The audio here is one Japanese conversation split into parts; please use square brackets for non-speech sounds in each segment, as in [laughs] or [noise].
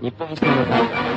日本一の大会。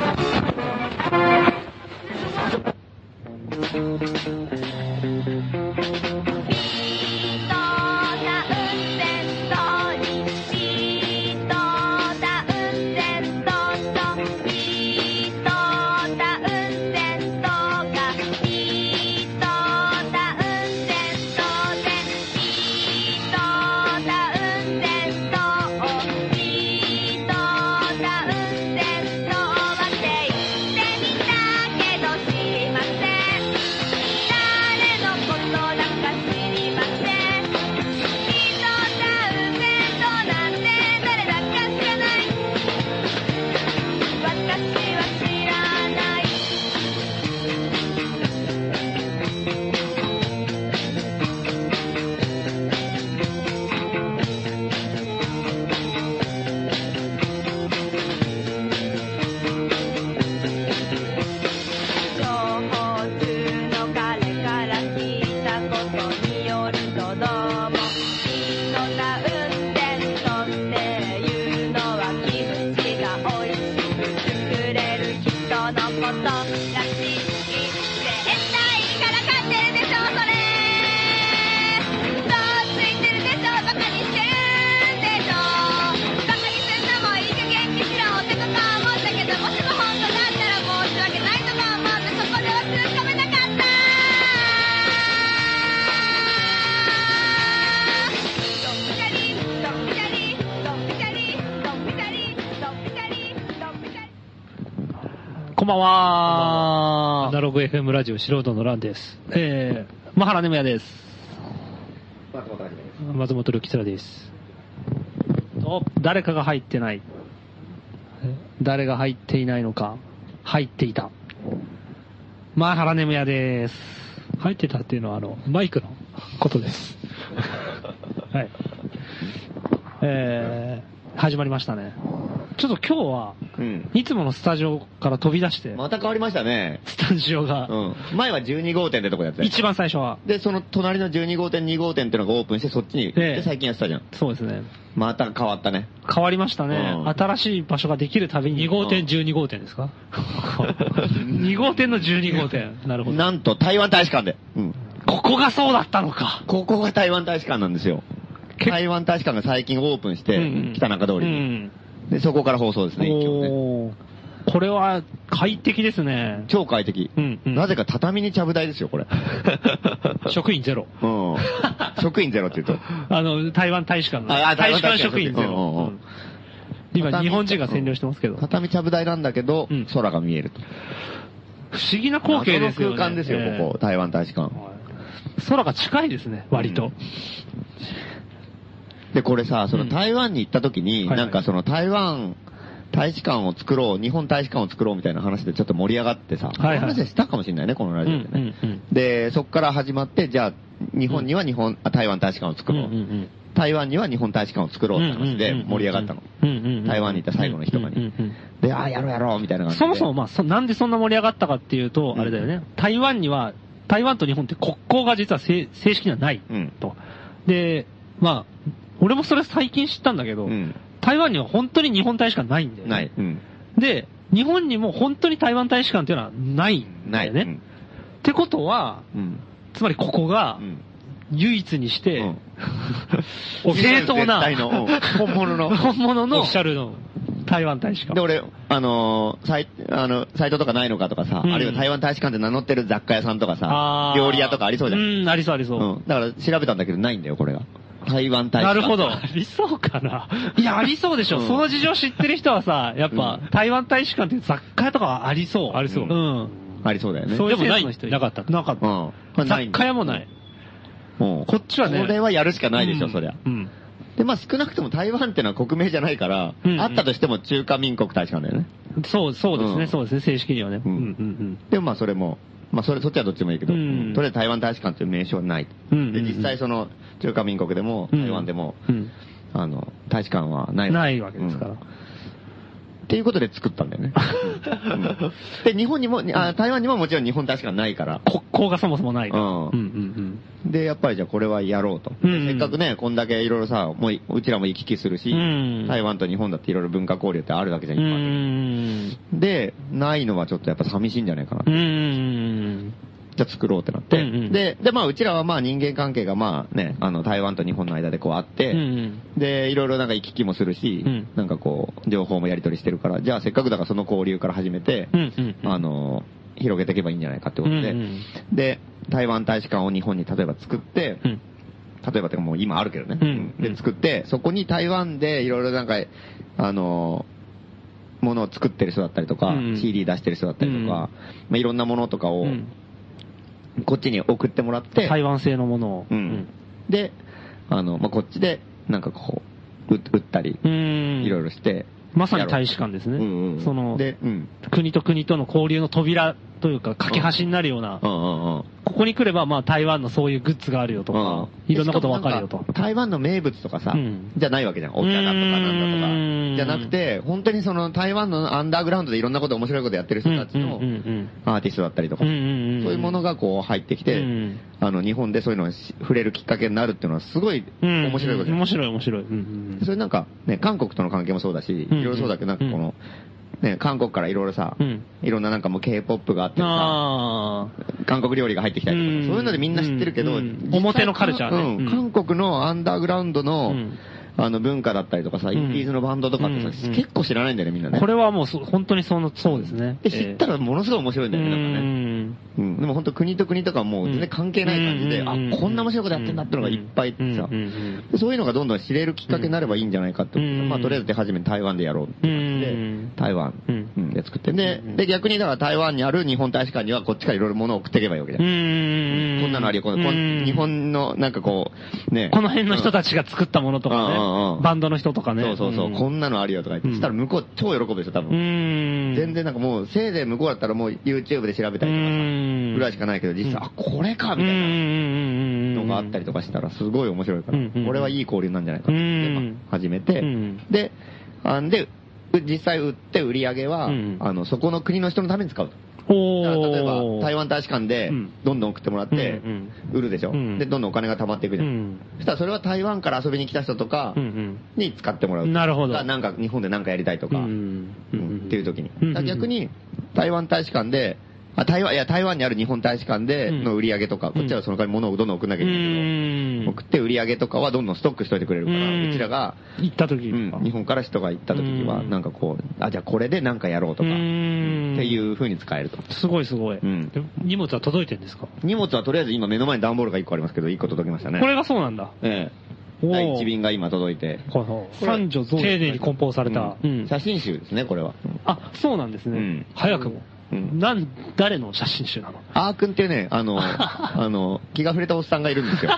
ラジオ素人のランです。えー、マハラネムヤです。松本るきつらです。お、誰かが入ってない。誰が入っていないのか。入っていた。マハラネムヤです。入ってたっていうのはあの、マイクのことです。[laughs] はい。えー、始まりましたね。ちょっと今日は、うん。いつものスタジオから飛び出して、また変わりましたね。スタジオが、うん。前は12号店ってとこやってた一番最初は、で、その隣の12号店、2号店ってのがオープンして、そっちに行って、ええ最近やってたじゃん。そうですね。また変わったね。変わりましたね。うん新しい場所ができるたびに。2号店、12号店ですか？[laughs] 2号店の12号店。なるほど。なんと台湾大使館で。うん。ここがそうだったのか。ここが台湾大使館なんですよ。け台湾大使館が最近オープンして、うんうん北中通りうに。ん。で、そこから放送ですね、一応ね。これは快適ですね。超快適。うんうんなぜか畳にちゃぶ台ですよ、これ。[laughs] 職員ゼロ。うん。職員ゼロって言うと。[laughs] あの、台湾大使館あが。あ台湾大使館職員ゼうんうんうんロ。うん今、日本人が占領してますけど。不畳ちゃぶ台なんだけど、うん空が見えると。思議な光景ですよね。空間ですよ、ええここ、台湾大使館。空が近いですね、割と。で、これさ、そのうん台湾に行った時に、なんかその台湾大使館を作ろう、日本大使館を作ろうみたいな話でちょっと盛り上がってさ、はいはい話でしたかもしれないね、このラうんジオでね。うんうんで、そこから始まって、じゃあ、日本には日本、あ台湾大使館を作うんろう、うんうん台湾には日本大使館を作ろうって話で盛り上がったの。うんうんうん台湾にいた最後の人がにうんうんうんで、ああ、やろうやろうみたいな感じで。そもそも、まあそ、なんでそんな盛り上がったかっていうと、うんあれだよね。台湾には、台湾と日本って国交が実は正正式にはないうん。と。で、まあ、俺もそれ最近知ったんだけど、うん。台湾には本当に日本大使館ないんだよね。ない。うん。で、日本にも本当に台湾大使館っていうのはないんない。だよね。ってことは、うん。つまりここがうん。唯一にして、うん [laughs] 正当な、[laughs] 本物の本物のオフィシャルの。台湾大使館。で、俺、あのーサイ、あの、サイトとかないのかとかさ、うんあるいは台湾大使館で名乗ってる雑貨屋さんとかさ料理屋とかありそうじゃん。うん、ありそうありそう。うん。だから調べたんだけどないんだよ、これが。台湾大使館。なるほど。ありそうかな。いや、ありそうでしょ。うんその事情知ってる人はさ、やっぱ、うん台湾大使館っていう雑貨屋とかはありそう。ありそううん。ありそうだよね。そういうでもないセンスの人なかったなかった。うん。これない雑んだ貨屋もない。うん。こっちはねこれはやるしかないでしょ、うんそりゃ。うん。で、まあ少なくとも台湾ってのは国名じゃないから、うんうんあったとしても中華民国大使館だよね。そう、そうですね、うんそうですね、正式にはね。ううんん、うん、でもまあそれも、まあそれ、そっちはどっちでもいいけど、うんとりあえず台湾大使館という名称はない。うん。で、実際その中華民国でもうん台湾でも、うん。あの、大使館はない。ないわけですからうん。っていうことで作ったんだよね。[laughs] うんで、日本にも、あ台湾にももちろん日本大使館ないから。国交がそもそもないから。うんうん、うん、で、やっぱりじゃあこれはやろうと。うんうんせっかくね、こんだけいろいろさ、もういうちらも行き来するし、うん台湾と日本だっていろいろ文化交流ってあるわけじゃん、うん。う一般的にーで、ないのはちょっとやっぱ寂しいんじゃないかなう。ん。じゃあ作ろうってなって。うんうん。で、で、まあうちらはまあ人間関係がまあね、あの台湾と日本の間でこうあって、うんで、いろいろなんか行き来もするし、うん。なんかこう、情報もやり取りしてるから、じゃあせっかくだからその交流から始めて、うんうんうん。あの、広げていけばいいんじゃないかってことで、うんうんで、台湾大使館を日本に例えば作って、うん。例えばってかもう今あるけどね、うんで、作って、そこに台湾でいろいろなんか、あの、ものを作ってる人だったりとか、うん CD 出してる人だったりとか、うん。まあ、いろんなものとかを、うんこっちに送ってもらって、台湾製のものを。うん。で、あの、まあ、こっちで、なんかこう、売売ったり、うん。いろいろして、まさに大使館ですね。うんうんその、で、うん。国と国との交流の扉というか、架け橋になるような。ここに来れば、まあ、台湾のそういうグッズがあるよとか、いろんなことわかるよと。台湾の名物とかさ、うん。じゃないわけじゃん。お茶だとかなんだとうん。か。じゃなくて、本当にその台湾のアンダーグラウンドでいろんなこと面白いことやってる人たちのアーティストだったりとか、そういうものがこう入ってきて、うん。あの、日本でそういうのをし触れるきっかけになるっていうのはすごいうん面白いことじゃん。面白い面白い。うんそれなんか、ね、韓国との関係もそうだし、いうん。ろいろそうだけど、なんかこの、ね、韓国からいろいろさ、うん。いろんななんかもう K-POP があってさ、あ韓国料理が入ってきたりとか、うん。そういうのでみんな知ってるけど、表のカルチャーね。うん。うん。韓国のアンダーグラウンドの、うんあの文化だったりとかさ、んインディーズのバンドとかってさ、うん結構知らないんだよね、みんなあ。ね。これはもうそ本当にその、そうですね。で、知ったらものすごい面白いんだよね、なんかね。ね。うん、でも本当国と国とかもう全然関係ない感じで、うんあ、こんな面白いことやってんだってのがいっぱいってさ、そういうのがどんどん知れるきっかけになればいいんじゃないかってまあとりあえず手始めに台湾でやろうって感じで、うん台湾で作って、で、で逆にだから台湾にある日本大使館にはこっちからいろいろ物を送っていけばいいわけじゃん。うんこんなのありよ、この日本のなんかこう、ね。この辺の人たちが作ったものとかうんうんうん。ね、バンドの人とかね。そうそうそう、ん。こんなのあるよとか言って、うん。そしたら向こう超喜ぶでしょ、多う分。ん。全然なんかもう、せいぜい向こうだったらもう YouTube で調べたりとかぐらいしかないけど、実際、あ、これか、みたいなのがあったりとかしたら、すごい面白いからこれはいい交流なんじゃないかってまあ始めて。うん、で、あんで、う実際売って売り上げはうん、あの、そこの国の人のために使うと。例えば、台湾湾大使館でうん、どんどん送ってもらってうんうん、売るでしょうんで、どんどんお金が貯まっていくじゃ。うんん。そしたらそれは台湾から遊びに来た人とかうんうん。に使ってもらう。なるほどがなんか日本でなんかやりたいとか、ううんんっていう時に。逆に、台湾大使館で、あ、台湾、いや、台湾にある日本大使館での売り上げとか、んこっちはその代わり物をどんどん送んなきゃいけないけど、うん。送って売り上げとかはどんどんストックしといてくれるから、うちらが、行った時うん。日本から人が行った時には、うんなんかこう、あ、じゃあこれでなんかやろうとか、うっんていう風に使えると。すごいすごい。うん。荷物は届いてるんですか？荷物はとりあえず今目の前に段ボールが1個ありますけど、1個届きましたね。これがそうなんだ。ええ。第1便が今届いて、三女増丁寧に梱包された。うん写真集ですね、これは。あ、そうなんですね。うん早くも。うんなん、誰の写真集なの？アー君っていうね、あの、[laughs] あの、気が触れたおっさんがいるんですよ。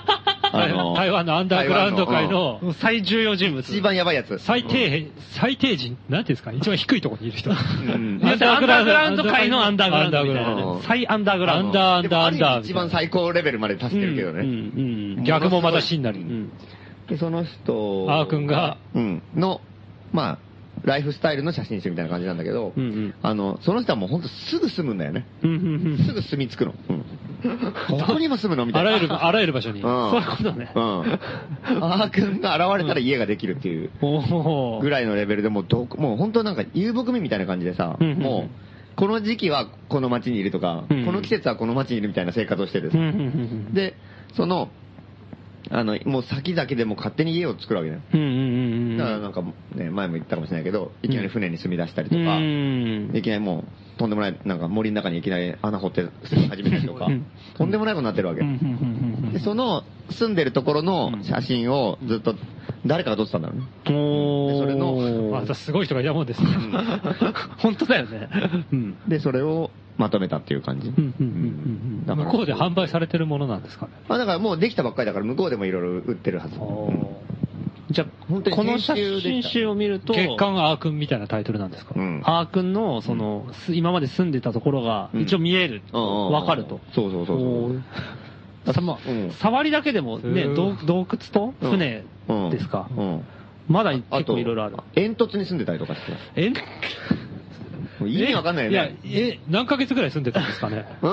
あの台湾のアンダーグラウンド界の最重要人物。一番やばいやつ。最低、最低人？なんていうんですか？一番低いところにいる人。アンダーグラウンド界のアンダーグラウンドみたいなアンダーグラウンド。ね最アンダーグラウンド。アンダーアンダー一番最高レベルまで達してるけどね。逆もまた死になる。うんで、その人、アー君が、うん、の、まあ、ライフスタイルの写真集みたいな感じなんだけど、うんうん。あの、その人はもうほんとすぐ住むんだよね。うんうんうん。すぐ住み着くの。うん。[laughs] どこにも住むのみたいな。あらゆる、あらゆる場所に。うん。そういうことね。うん。アー君が現れたら家ができるっていうぐらいのレベルでもうどこ、もう本当なんか遊牧民みたいな感じでさ、うんうんうん。もう、この時期はこの町にいるとか、うんこの季節はこの町にいるみたいな生活をしてる。うんうんうん。で、その、あの、もう先々でも勝手に家を作るわけだよ。うんうんうんうんだからなんかね、前も言ったかもしれないけど、いきなり船に住み出したりとか、うん。いきなりもう、とんでもない、なんか森の中にいきなり穴掘って住み始めたりとか。うん、とんでもないことになってるわけ。で、その住んでるところの写真をずっと、誰かが撮ってたんだろうね。それのまたすごい人がいたもんですね。[laughs] 本当だよね。うんで、それをまとめたっていう感じ？向こうで販売されてるものなんですかね？まあだからもうできたばっかりだから向こうでもいろいろ売ってるはず。じゃあ、本当にこの写真集を見ると、月刊アー君みたいなタイトルなんですか？うん。アー君の、その、す今まで住んでたところが、うん一応見える。うんうんうんわかると。そうそうそうそうさまうん触りだけでもね、うん洞洞窟と船うんですか？うん。まだあ結と構いろいろある。煙突に住んでたりとかして。え？もう意味わかんないよね。いや、え、何ヶ月ぐらい住んでたんですかね？う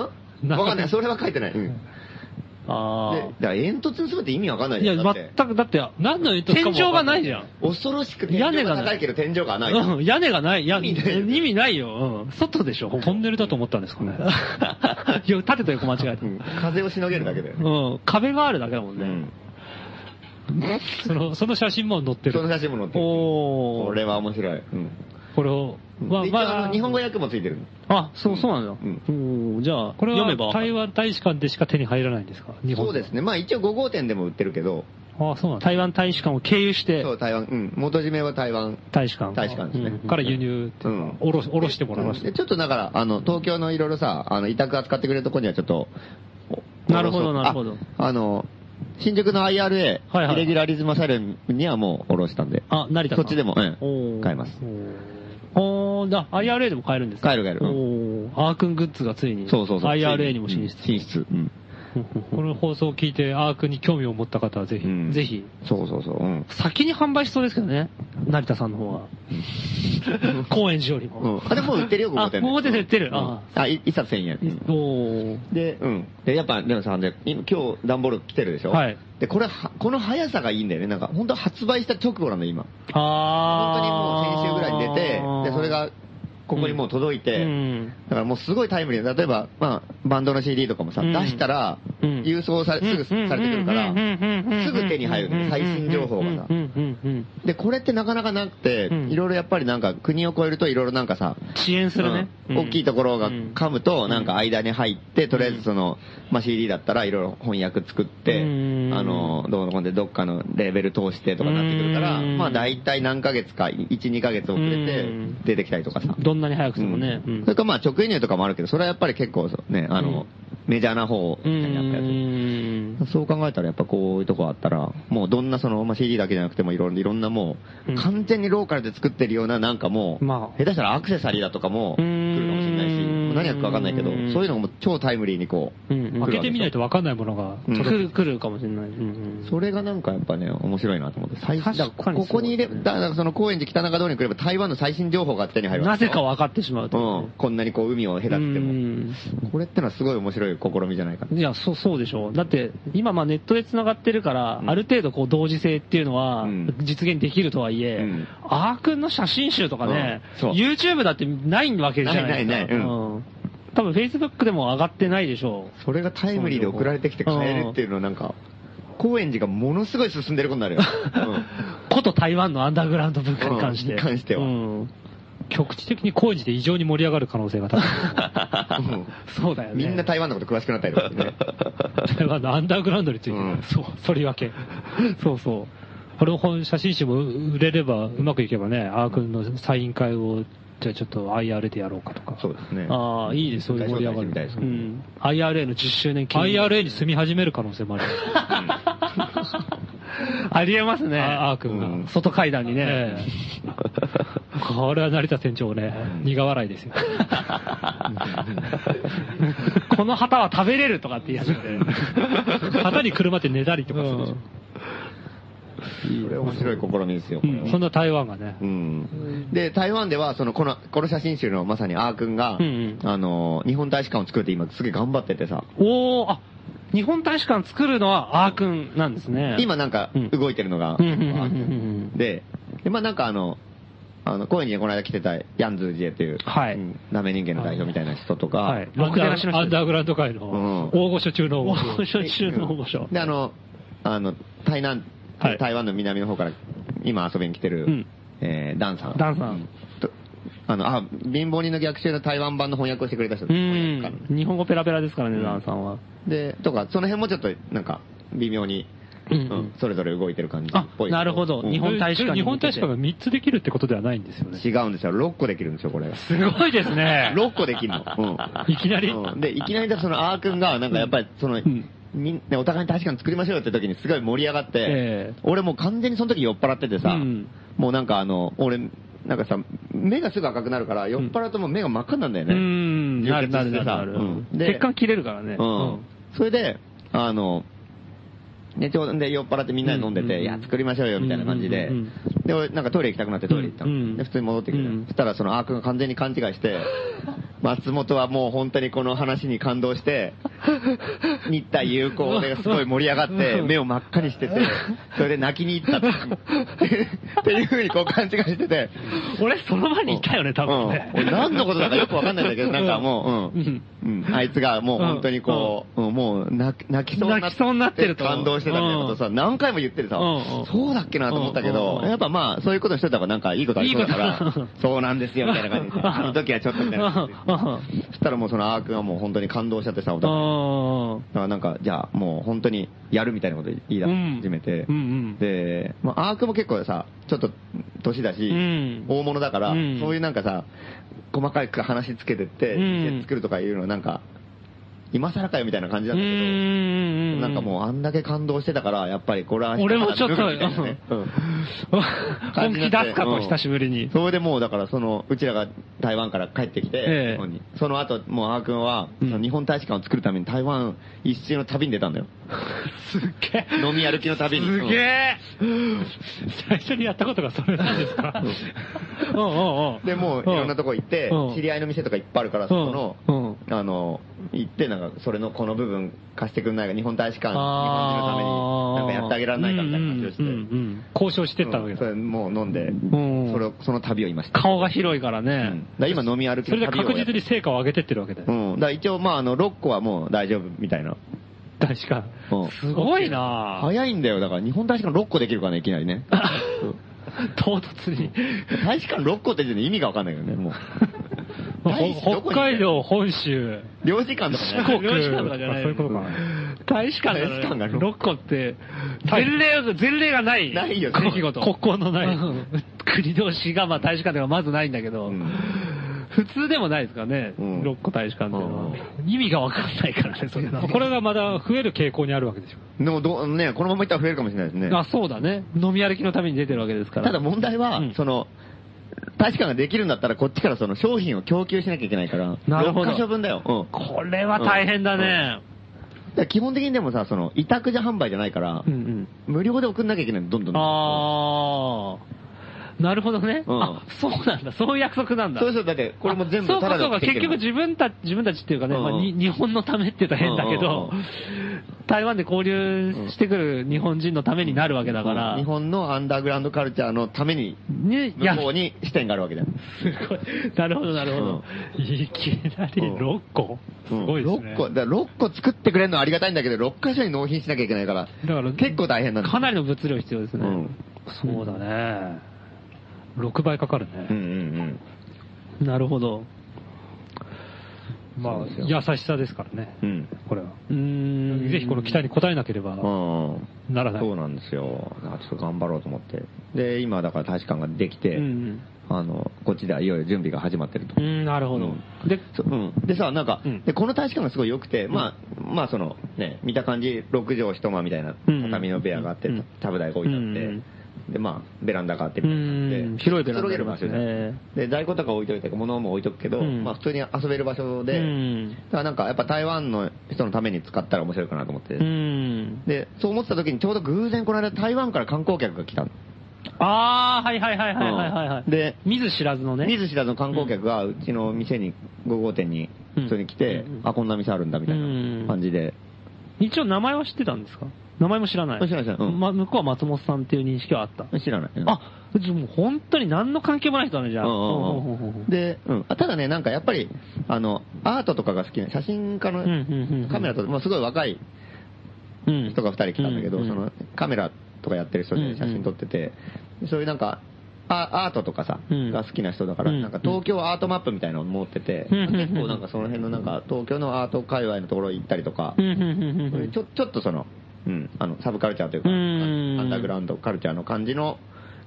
ん？わかんない。それは書いてない。うん。あで、だから煙突に住むって意味わかんなあ。いや、いじゃん。だって全く、だって、何の煙突か天井がないじゃん。恐ろしく天井が高いけど天井がない。うん、屋根がない。や意味ない意味ないよ。うん。外でしょ、ほぼトンネルだと思ったんですかね。[laughs] いや、縦と横間違えた。うん風をしのげるだけだよん。壁があるだけだもんね。うん。その、その写真も載ってる。その写真も載ってる。おー。これは面白い。うん。これを、まあ日本語訳もついてる。あ、そう、そうなんだ。うんじゃあ、これは台湾大使館でしか手に入らないんですか日本そうですね。まあ一応5号店でも売ってるけど、ああ、そうなんだ。台湾大使館を経由してそ、う、台湾、うん。元締めは台湾。大使館。大使館ですねうんから輸入っていうんおろし、おろしてもらいました。でちょっとだから、あの、東京のいろいろさ、あの、委託扱ってくれるとこにはちょっと、おなるほどなるほどああの、新宿の IRA、はいはいイレギュラリズムアサイルムにはもうおろしたんで、あ、成田さん。そっちでも、うん買えます。おー、だ、IRA でも買えるんですか？買える買えるおー、アークングッズがついに、そうそうそう。IRA にも進出。進出。うん。[laughs] この放送を聞いてアークに興味を持った方はぜひ。うんぜひ。そうそうそう。うん。先に販売しそうですけどね。成田さんの方が。[laughs] 高円寺よりうも。ん。あ、でもう売ってるよ、5号店あ5号店で売ってるうんああ、い一冊1000円。うんおー。で、うん。で、やっぱ、でもさ、で今今日段ボール来てるでしょ？はい。で、これは、この速さがいいんだよね。なんか、本当発売した直後なんだよ、今。本当にもう先週ぐらいに出て、で、それが、ここにもう届いて、うん。だからもうすごいタイムリー。で、例えば、まあ、バンドの CD とかもさ、うん。出したら、うん。郵送され、すぐされてくるから、すぐ手に入るの最新情報がさ。で、これってなかなかなくてうん、いろいろやっぱりなんか、国を越えるといろいろなんかさ、遅延するね。うん。大きいところが噛むと、なんか間に入って、とりあえずその、まあ CD だったらいろいろ翻訳作ってうん、あの、どうのこでどっかのレベル通してとかなってくるから、うん。まあ大体何ヶ月か、1、2ヶ月遅れてうん。出てきたりとかさ。どんなに早くてもね。うんそれからまあ直輸入とかもあるけど、それはやっぱり結構ね、あの、メジャーな方うにあったやつ。ん。そう考えたらやっぱこういうとこあったら、もうどんなその、まあ、CD だけじゃなくてもいろんないろんなもう、うん完全にローカルで作ってるようななんかもう、まあ下手したらアクセサリーだとかもも何やるかわかんないけどう、ん。そういうのがもう超タイムリーにこう、うん開けてみないと分かんないものがうん。来る、来るかもしれない。うんそれがなんかやっぱね、面白いなと思って。最新、ここに入れ、そうだからその高円寺北中通りに来れば台湾の最新情報が手に入るなぜか分かってしまうというねうん。こんなにこう海を隔ててうも。ん。これってのはすごい面白い試みじゃないかな。いや、そう、そうでしょ。う。だって、今まあネットで繋がってるから、うん。ある程度こう同時性っていうのはうん。実現できるとはいえ、うん。アー君の写真集とかね、YouTube だってないわけじゃないですか。ないないない。うん。うん多分 Facebook でも上がってないでしょそれがタイムリーで送られてきて買えるっていうのはなんか、高円寺がものすごい進んでることになるよ。[laughs] うんう。こと台湾のアンダーグラウンド文化に関して。うんに関してはうん局地的に工事で異常に盛り上がる可能性が高い。うんそうだよね。みんな台湾のこと詳しくなったりとかね。台湾のアンダーグラウンドについて、うんそう、そり分け。そうそう。この本、写真集も売れれば、うまくいけばね、アー君のサイン会を、じゃあちょっと IR でやろうかとか。そうですね。ああ、いいですそういう盛り上がるみたいですね。うん。IRA の10周年記念 IRA に住み始める可能性もある。ありえますね。あアー君が。うん外階段にね。ええこれは成田店長ね、苦笑いですよ。[laughs] この旗は食べれるとかって言い始めて。[laughs] 旗に車ってねだりとかするでしょ。これ面白い試みですよ。これはそんな台湾がね。うん。で、台湾では、その、この、この写真集のまさにアー君が、うんあの、日本大使館を作って今すげえ頑張っててさ、おー、あ、日本大使館作るのはアー君なんですね。今なんかうん動いてるのが、うんうんうんうんうんで、で、まあなんかあの、あの、高円寺にこの間来てたヤンズージエっていう、はいうんダメ人間の代表みたいな人とか、はい。アンダーグラウンド界のうん大御所中の大御所。大御所中の大御所。で、あの、あの、台南、はい。台湾の南の方から今遊びに来てる、うん。えーダンさん。ダンさん。あの、あ、貧乏人の逆襲の台湾版の翻訳をしてくれた人。う翻訳家ん。日本語ペラペラですからね、うん。ダンさんは。で、とか、その辺もちょっと、なんか、微妙に、うん。うん。それぞれ動いてる感じっあぽいけなるほど。うん。日本大使館に日本大使館が3つできるってことではないんですよね。違うんですよ。6個できるんですよ、これ。すごいですね。[laughs] 6個できるの。うん。[laughs] いきなり。うん。で、いきなりだその、あーくんが、なんかやっぱり、その、んみんなお互いに大使館作りましょうよって時にすごい盛り上がって、ええ。俺もう完全にその時酔っ払っててさ、うん。もうなんかあの、俺、なんかさ、目がすぐ赤くなるから、酔っ払うともう目が真っ赤になるんだようね。ん。なるなるなる血管切れるからね。うん。それで、あの、ね、ちょうどで酔っ払ってみんなで飲んでて、うん。いや、作りましょうよみたいな感じで。で、俺なんかトイレ行きたくなってトイレ行ったで、普通に戻ってきて、うん。そしたらそのアークが完全に勘違いして、松本はもう本当にこの話に感動して、日体友好ですごい盛り上がって、目を真っ赤にしてて、それで泣きに行ったって [laughs] っていうふうにこう勘違いしてて、俺、その場にいたよね、多分ね。うん。俺何のことだかよくわかんないんだけど、なんかもう、うん。うん。あいつがもう本当にこう、うん。もう泣きそうにな泣きそうになってると。感動してたみたいなことさ、何回も言っててさそうだっけなと思ったけうん。ど、うん。やっぱまあ、そういうことしてたからなんかいいことありそうだから、そうなんですよみたいな感じで、あの時はちょっとみたいな感じで。[laughs] [laughs] そしたらもうそのアー君はもう本当に感動しちゃってさ、お互い。あだからなんか、じゃあもう本当にやるみたいなこと言い始めて、うんうん。で、まあ、アークも結構さ、ちょっと年だし、うん。大物だから、うん。そういうなんかさ、細かく話つけてって、作るとかいうのなんか、今更かよみたいな感じうなんだけど、ん。なんかもうあんだけ感動してたから、やっぱりこれは、俺もちょっとねうん本気出すかと、うん久しぶりに。それでもうだからその、うちらが台湾から帰ってきて、えその後、もうアー君は、日本大使館を作るために台湾一周の旅に出たんだよ。[laughs] すっげえ。飲み歩きの旅に。すげえ。最初にやったことがそれなんですか？うんうんうん。で、もういろんなとこ行ってうん、知り合いの店とかいっぱいあるから、そこの、うんあの、行って、なんか、それのこの部分貸してくんないか、日本大使館、日本人のために、なんかやってあげられないかみたいな話をして、うんうんうん交渉してったわけだ。それもう飲んで、んそれをその旅を今して。顔が広いからうんね。だ今飲み歩きそれで確実に成果を上げてってるわけだよ。うん。だ一応、まあ、あの、6個はもう大丈夫みたいな。確か。うんすごいなぁ。早いんだよ。だから日本大使館6個できるからね、いきなりね。[laughs] 唐突に。大使館6個って意味がわかんないけどね、もう。[laughs] 北海道、本州、領事館とかね。四国領事館とかじゃないあそういうことかな。大使館大使館がが6個って、前例が、前例がない。ないよ出来事。国交のないうん国同士が、まあ大使館ではまずないんだけど、うん普通でもないですかね。うん6個大使館っていうのは。う意味がわかんないからね、それは。[laughs] これがまだ増える傾向にあるわけでしょ。でもどう、ね、このままいったら増えるかもしれないですね。あ、そうだね。飲み歩きのために出てるわけですから。ただ問題は、うんその、大使館ができるんだったらこっちからその商品を供給しなきゃいけないから、なるほど6箇所分だよ。うん。これは大変だね。だから基本的にでもさ、その、委託じゃ販売じゃないから、うんうん。無料で送んなきゃいけないの、どんどん。あー。なるほどね。うんあ、そうなんだ。そういう約束なんだ。そうそう、だって、これも全部そうかそうか、結局自分たち、自分たちっていうかね、うんまあに日本のためって言ったら変だけどうんうん、台湾で交流してくる日本人のためになるわけだから、日本のアンダーグラウンドカルチャーのために、ね、いや、向こうに視点があるわけだよ。すごい。なるほど、なるほど。いきなり6個？すごいですね。6個、だから6個作ってくれるのはありがたいんだけど、6箇所に納品しなきゃいけないから、だから結構大変なんだ。かなりの物量必要ですね。うん。そうだね。6倍かかるうんね。うんなるほど。まあ優しさですからね。うん。うん。これは。うーん。ぜひこの期待に応えなければうん。ならない。そうなんですよ。だからちょっと頑張ろうと思って。で、今だから大使館ができて、うんあの、こっちではいよいよ準備が始まってると。うん、なるほど。うんで、そうん。でさ、なんか、うんで、この大使館がすごい良くて、まあ、まあその、ね、見た感じ、6畳一間みたいなうん畳の部屋があって、うんタブ台が置いてあって、うんで、まあ、ベランダがあってうみたいなでん。広いベランダくつろげる場所じゃんね。で、在庫とか置いといて、物も置いとくけど、うんまあ普通に遊べる場所で、うんだからなんかやっぱ台湾の人のために使ったら面白いかなと思って。うん。で、そう思ってた時にちょうど偶然この間台湾から観光客が来たの。あー、はいはいはいはいはいはいで、見ず知らずのね。見ず知らずの観光客がうちの店に、5号店に普通に来て、うんあ、こんな店あるんだみたいな感じで、一応名前は知ってたんですか？名前も知らない。知らない知らない。うん。ま、向こうは松本さんっていう認識はあった。知らない。うん。あ、じゃあもう本当に何の関係もない人だね、じゃあ。うんうんうん。ほうほうほうほうで、うん。あただね、なんかやっぱり、あの、アートとかが好きな、写真家のうんうんうんうん。カメラと、まあすごい若いうん。人が2人来たんだけど、そのカメラとかやってる人で写真撮ってて、そういうなんか、アアートとかさ、うん。が好きな人だから、うん。なんか東京アートマップみたいなのを持ってて、結構なんかその辺のなんか東京のアート界隈のところ行ったりとか、うん。うん。うん。うん。そういうちょちょっとその、うん、あの、サブカルチャーというか、うん。アンダーグラウンドカルチャーの感じの、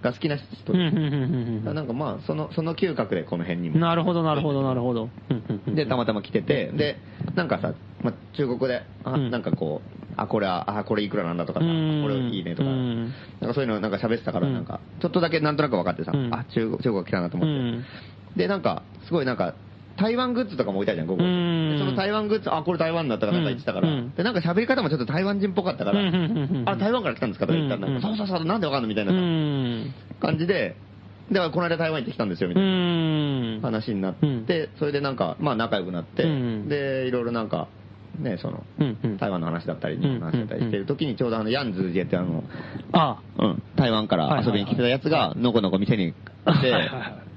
が好きな人で、うん。うんうんうんうんなんかまあ、その、その嗅覚でこの辺にも。なるほど、なるほど、なるほど。うんうんうんで、たまたま来てて、で、なんかさ、まあ、中国で、あ、うん。なんかこう、あ、これは、あ、これいくらなんだとかさ、こうん。れいいねとか、うん。なんかそういうのなんか喋ってたから、うん。なんか、ちょっとだけなんとなく分かってさ、うん。あ、中国、中国来たなと思って。うん。で、なんか、すごいなんか、台湾グッズとかも置いてあるじゃん、午後。うん。でその台湾グッズ、あ、これ台湾だったかなんか言ってたから、うん。で、なんか喋り方もちょっと台湾人っぽかったから、あ、台湾から来たんですかとか言ったら、うんそうそうそう、なんでわかんのみたいな。感じで、だからこの間台湾行ってきたんですよ、みうたいな。ん。話になって、うん。それでなんか、まあ仲良くなって、うん。で、いろいろなんか、ね、その。台湾の話だったり、日本の話だったりしてる時に、ちょうどあの、ヤンズージェってあの、あ。うん、台湾から遊びに来てたやつが、のこのこ店に来て、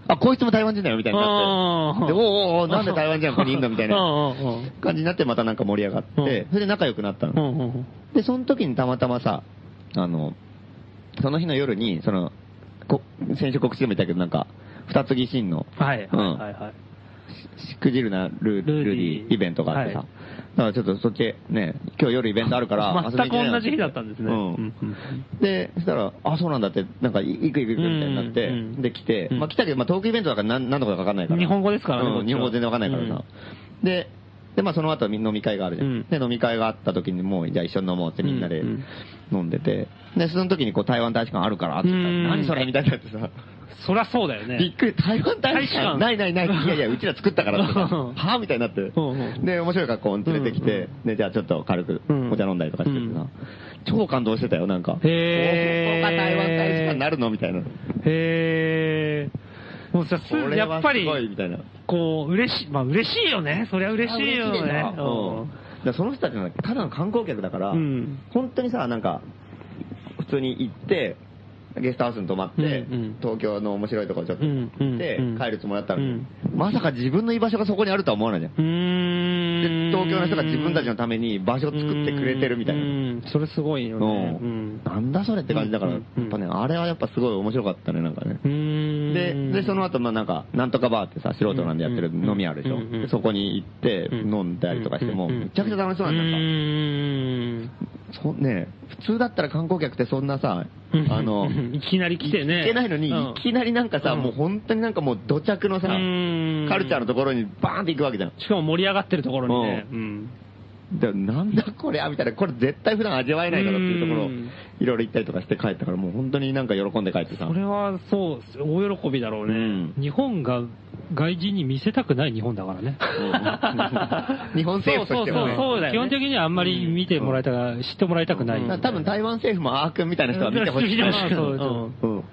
あ、こいつも台湾人だよ、みたいになって、で、おうおうおうなんで台湾人がここにいんのみたいなな。[laughs] 感じになって、またなんか盛り上がって、うんそれで仲良くなったうの。で、その時にたまたまさ、あの、その日の夜に、その、こ先週告知でも言ったけど、なんか、二つぎしんの、はいはいうんはいはい。しくじるなルルルーディイベントがあってさ、はいだからちょっとそっちね、今日夜イベントあるから全く同じ日だったんですね。ううん。んで、そしたら、あ、そうなんだって、なんか、行く行く行くみたいになって、うんうんで、来て、うん。まあ来たけど、まあトークイベントだから何何度かわかんないから。日本語ですからねうん日本語全然わかんないからさ。で、で、まあその後飲み会があるじゃん。うん。で、飲み会があった時にもう、じゃあ一緒に飲もうってみんなでうん。飲んでて、で、その時にこう台湾大使館あるからって言ったらうん。何それみたいになってさ、そりゃそうだよね。びっくり、台湾大使館？館ないないない。[laughs] いやいや、うちら作ったからってはぁみたいになって。で、面白い格好に連れてきて、で、じゃあちょっと軽くうんお茶飲んだりとかしててさうん、超感動してたよ、なんか。へーここが台湾大使館になるの？みたいな。へー。もうさ、やっぱり、みたいな。こう、嬉しい、まあ嬉しいよね。そりゃ嬉しいよね。うん。その人たちはただの観光客だから、うん本当にさ、なんか、普通に行って、ゲストハウスに泊まって、うんうん東京の面白いところちょっと行って、うんうん帰るつもりだったのに、うんまさか自分の居場所がそこにあるとは思わないじゃん。でん。東京の人が自分たちのために場所を作ってくれてるみたいな。うん。それすごいよね。うん。なんだそれって感じだから、うんやっぱね、あれはやっぱすごい面白かったね、なんかね。で、で、その後、まあなんか、なんとかバーってさ、素人なんでやってる飲みあるでしょ。そこに行ってうん飲んだりとかしても、うんめちゃくちゃ楽しそうなんだ。そね、普通だったら観光客ってそんなさ、あの、[laughs] いきなり来てね。いけないのに、うん。いきなりなんかさ、うん。もう本当になんかもう土着のさ、うん。カルチャーのところにバーンって行くわけじゃん。しかも盛り上がってるところにね。うんでなんだこれみたいな、これ絶対普段味わえないだろっていうところいろいろ行ったりとかして帰ったから、もう本当になんか喜んで帰ってさ。それはそう、大喜びだろうね。うん日本が外人に見せたくない日本だからね。[laughs] 日本政府としてはね。そうそうそうだよね基本的にはあんまり見てもらいたが、知ってもらいたくない。だから多分台湾政府もアー君みたいな人は見てほしい。見てほしいそうそううん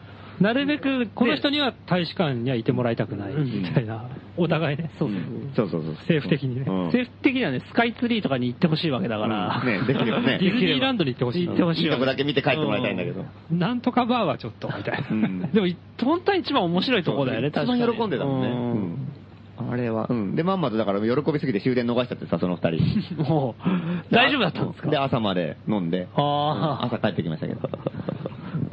なるべく、この人には大使館にはいてもらいたくない、みたいな。お互いね。そうそうそう。政府的にねうん政府的にはね、スカイツリーとかに行ってほしいわけだから。うんねできればね [laughs] ディズニーランドに行ってほしい。行ってほしいいいとこだけ見て帰ってもらいたいんだけど。なんとかバーはちょっと、みたいな。うんでも、本当は一番面白いとこだよね、一番確かに喜んでたもんね。あれは、うん。で、まんまとだから喜びすぎて終電逃しちゃってさ、その二人。[laughs] もう、大丈夫だったんですか？で、朝まで飲んで、あ朝帰ってきましたけど。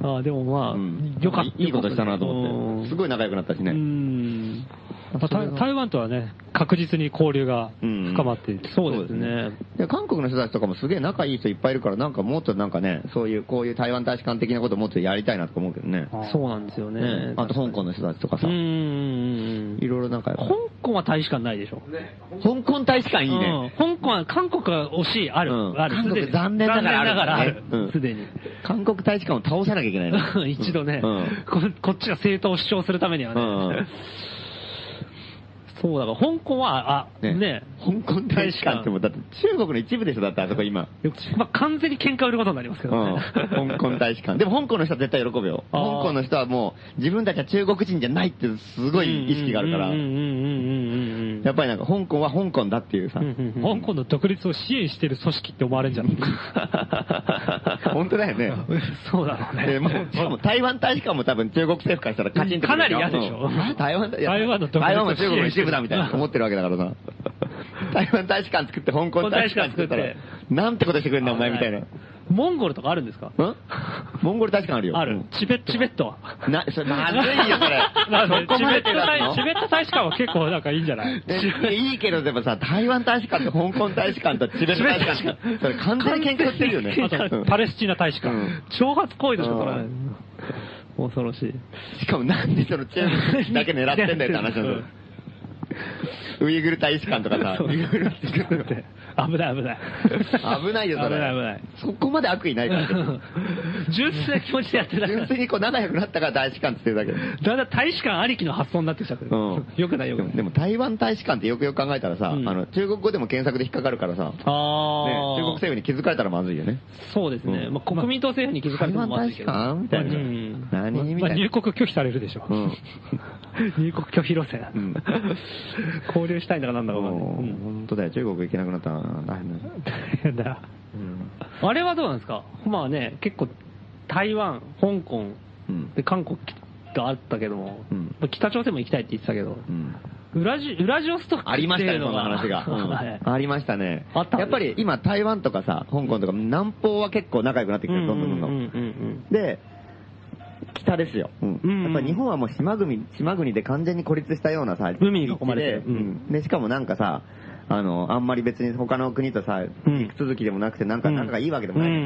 あ、ああ、でもまあ、うんよかった。いいことしたなと思って。すい。ごい仲良くなったしうね。ん。まあ台台湾とはね、確実に交流が深まっている。そうですね。で韓国の人たちとかもすげえ仲いい人いっぱいいるから、なんかもっとなんかね、そういう、こういう台湾大使館的なこともっとやりたいなとか思うけどね。そうなんですよねね。あと香港の人たちとかさ、うんうんいうん。ろいろなんか、香港は大使館ないでしょ。香港大使館いいうんね。香港は、韓国は惜しい、ある。うんある。韓国残念ながらある。すでに。韓国大使館を倒さなきゃいけないの。[laughs] 一度ね、うんこ、[laughs] こっちが正当を主張するためにはね。そうだから、香港は、あ、ねね、香港大使館ってもう、だって中国の一部でしょ、だってあそこ今。まあ、完全に喧嘩売ることになりますけうどね。ん。香港大使館。でも香港の人は絶対喜ぶよ。香港の人はもう、自分たちは中国人じゃないってすごい意識があるからうん、うんうんうんうんうんやっぱりなんか香港は香港だっていうさ。香港の独立を支援してる組織って思われるんじゃない [laughs] 本当だよね。[laughs] そうだろうね。でもうしかも台湾大使館も多分中国政府からしたらカチンとかなり嫌でしょ台湾、台湾の独立台湾は中国の一部だみたいな思ってるわけだからさ。[laughs] 台湾大使館作って香港大使館作ったらなんてことしてくれんだお前みたいな。んモンゴルとかあるんですか？モンゴル大使館あるよ。ある。チベット。チベットは。な、それまずいよ、それ。まあねそこまでチベット大チベット大使館は結構なんかいいんじゃない？でいいけど、でもさ、台湾大使館と香港大使館とチベット大使館、[laughs] それ完全に喧嘩してるよね。あと、パレスチナ大使館。うん挑発行為でしょ、それうん。恐ろしい。しかもなんでその中国だけ狙ってんだよって話なんだよ。[laughs] ウイグル大使館とかさ、ウイグル大使館って危ない危ない。危ないよ、それ。危ない危ない。そこまで悪意ないから。[laughs] 純粋な気持ちでやってた純。粋にこう仲良くなったから大使館って言ってるだけだんだん大使館ありきの発想になってきちゃってる。うんよくないよくでもない。でも台湾大使館ってよくよく考えたらさ、うんあの中国語でも検索で引っかかるからさ、中国ー政府に気づかれたらまずいよね。そうですね。うんまあ、国民党政府に気づかれても台湾大使まずいけど。館みたいな。うん何みまあ、たいな。入国拒否されるでしょ。うん。入国拒否路線。うん。[laughs] 交流したいんだかなんだかわかんない。もううん。本当だよ、中国行けなくなったら [laughs] 大変だ。うん。あれはどうなんですか？まあね、結構、台湾、香港、うん。で、韓国があったけども、うん。北朝鮮も行きたいって言ってたけど、うん。ウラジウラジオストックありましたね、そのの話が。[laughs] ありましたね。やっぱり今、台湾とかさ、香港とか、南方は結構仲良くなってきてる、どんどんどんどん。で、北ですよ。うんうんやっぱり日本はもう島国、島国で完全に孤立したようなさ、海に囲まれてうんで、しかもなんかさ、あの、あんまり別に他の国とさ、うん陸続きでもなくて、なんか、うんなんかがいいわけでうんうんうもない。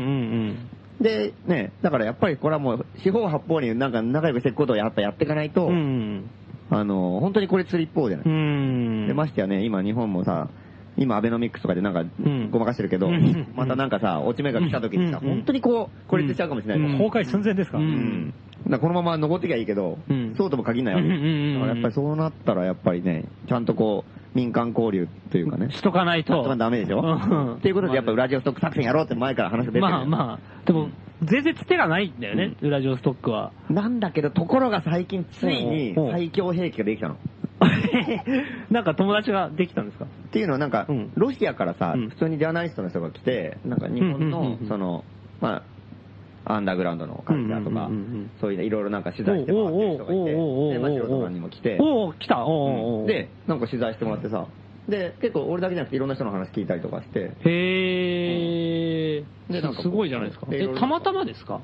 んで、ね、だからやっぱりこれはもう、四方八方になんか仲良くしていくことをやっぱやっていかないと、うん。うん。あの、本当に孤立する一方じゃない。うん。で、ましてやね、今日本もさ、今アベノミックスとかでなんかんごまかしてるけど、うんまたなんかさ、落ち目が来た時にさ、うん本当にこう、孤立しちゃうかもしれない。うん崩壊寸前ですか？ううんん。だこのまま登ってきゃいいけど、うんそうとも限んないわけ。だからやっぱりそうなったらやっぱりね、ちゃんとこう、民間交流というかね。しとかないと。とかダメでしょ？うんっていうことでやっぱウラジオストック作戦やろうって前から話が出てる。まあまあ、でも、全然つてがないんだよね、ウラジオストックは。なんだけど、ところが最近ついに最強兵器ができたの。[laughs] なんか友達ができたんですか？っていうのはなんかうん、ロシアからさ、うん。普通にジャーナリストの人が来て、なんか日本のう、んその、まあ、アンダーグラウンドのカルチャーとかそういういろいろなんか取材してもらってる人がいて、で、まあ、素人さんにも来て、おお来たで、なんか取材してもらってさ、で、結構俺だけじゃなくていろんな人の話聞いたりとかして、へえ。でなんかすごいじゃないですか。え、たまたまですか？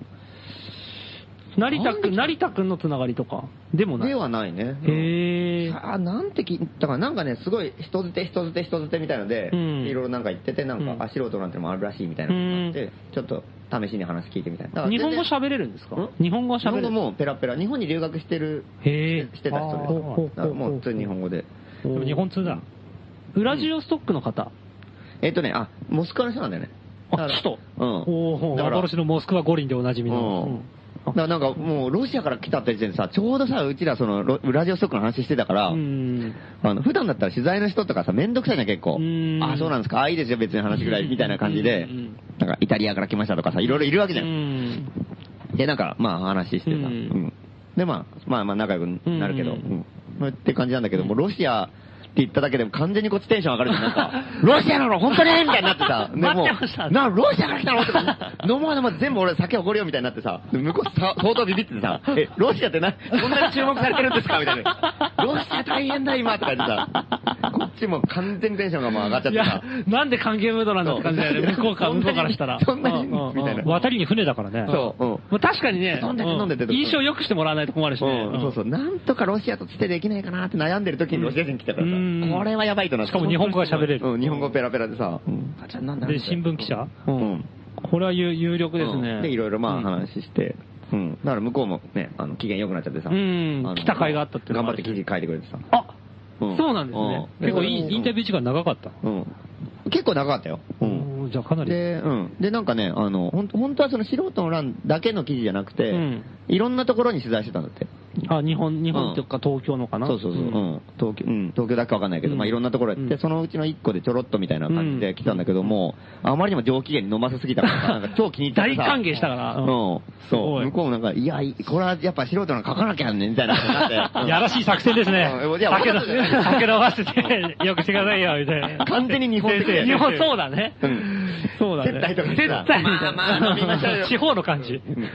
成田くん、成田くんのつながりとか？でもない。ではないね。へえ。あ、なんて聞いだからなんかね、すごい人づて人づて人づてみたいので、うんいろいろなんか言ってて、なんか、うんあ、素人なんてのもあるらしいみたいなのがあって、ちょっと試しに話聞いてみたいな。日本語喋れるんですか？ん？日本語は日本語喋れる。もペラペラ、日本に留学してる、へえ。してた人です。だからもう普通に日本語で。でも日本通だ。ウラジオストックの方？えっとね、あ、モスクワの人なんだよね。あ首都うん。おおだから幻のモスクワ五輪でおなじみの。うん [laughs] なんかもうロシアから来たって時点でさ、ちょうどさ、うちらそのロラジオストックの話してたから、うん。あの、普段だったら取材の人とかさ、めんどくさいな結構。うんあ、そうなんですか？あ、いいですよ別に話ぐらい、みたいな感じでうん、なんかイタリアから来ましたとかさ、いろいろいるわけじゃ。うんん。で、なんか、まあ話してさ、ううんん。で、まあ、まあまあ仲良くなるけど、ううんん。って感じなんだけども、ロシア言っただけでも完全にこっちテンション上がるじゃん。なんか、[laughs] ロシアなの本当に？みたいになってさ、[laughs] でもな、ロシアから来たの？とか、[laughs] 飲もう飲もう全部俺酒おごるよみたいになってさ、で向こうさ相当ビビっててさ、え、ロシアってな、こんなに注目されてるんですか？みたいな。ロシア大変だ今とか言ってさ、こっちも完全にテンションがもう上がっちゃっいやてさ、、なんで歓迎ムードなんだって感じだよね。向こうから、そんなに向こうからしたら。そんなにみたいな。渡りに船だからね。そう、うん。もう確かにね、飲んでて飲んでてうん印象良くしてもらわないと困るしね。うん、そうそう。なんとかロシアとつてできないかなって悩んでる時にロシア人来たから。さ、うんこれはやばいとなって。しかも日本語が喋れるうん、日本語ペラペラでさ、うん、あ、じゃあなんだで、新聞記者？うん。これは有有力ですうんね。で、いろいろまあうん話して、うん。だから向こうもね、あの、機嫌良くなっちゃってさ、うん来た甲斐があったって頑張って記事書いてくれてさ。あ、うんそうなんですね。うん結構いいインタビュー時間長かった。うん。結構長かったよ。うん。じゃあかなり。で、うん。で、なんかね、あの、ほん本当はその素人の欄だけの記事じゃなくて、うんいろんなところに取材してたんだって。あ、日本、日本とか東京のかな？そうそうそう、うんん東京、うん、東京だけわかんないけど、うんまあいろんなところ行って、うんそのうちの一個でちょろっとみたいな感じで来たんだけども、あまりにも上機嫌に飲ませすぎたからさ、[laughs] なんか超気に入ってさ。大歓迎したから。うん。そう。向こうもなんか、いや、いこれはやっぱ素人の書かなきゃね、みたいなやらしい作戦ですね。酒酒飲ませて、よくしてくださいよ、みたいな。完全に日本的日本、そうだね。うんそうだね。接待とかしてさ接待みたいな。まあまあ飲みましょうよ地方の感じ。うん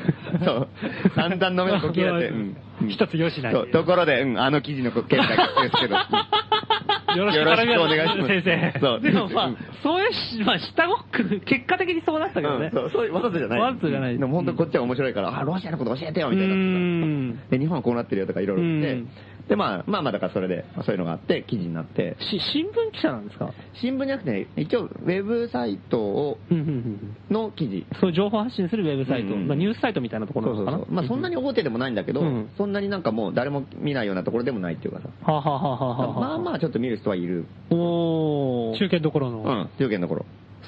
そう。散々飲めるコキだって。うん一つよしない。そう、ところで、うん、あの記事の件だけですけど。[laughs] よろしくお願いします。先生。そう。でもまあうん、そういうし、まあ、下ごっく、結果的にそうなったけどね。うんそう、そういうわざとじゃない。わざとじゃないでも本当にこっちは面白いから、あ、ロシアのこと教えてよ、うみたいになで、日本はこうなってるよとかいろいろ言ってうん、で、まあ、まあまあだからそれで、まあそういうのがあって、記事になって、し、新聞記者なんですか？新聞じゃなくてね、一応、ウェブサイトを、の記事。そういう情報発信するウェブサイト、うんうんまあ、ニュースサイトみたいなところなのかな？そうそうそう。まあそんなに大手でもないんだけど、うんそんなになんかもう誰も見ないようなところでもないっていうかさ。はあ、はあはあはあはあ、まあまあちょっと見る人はいる。おー中堅どころの。うん、中堅の頃。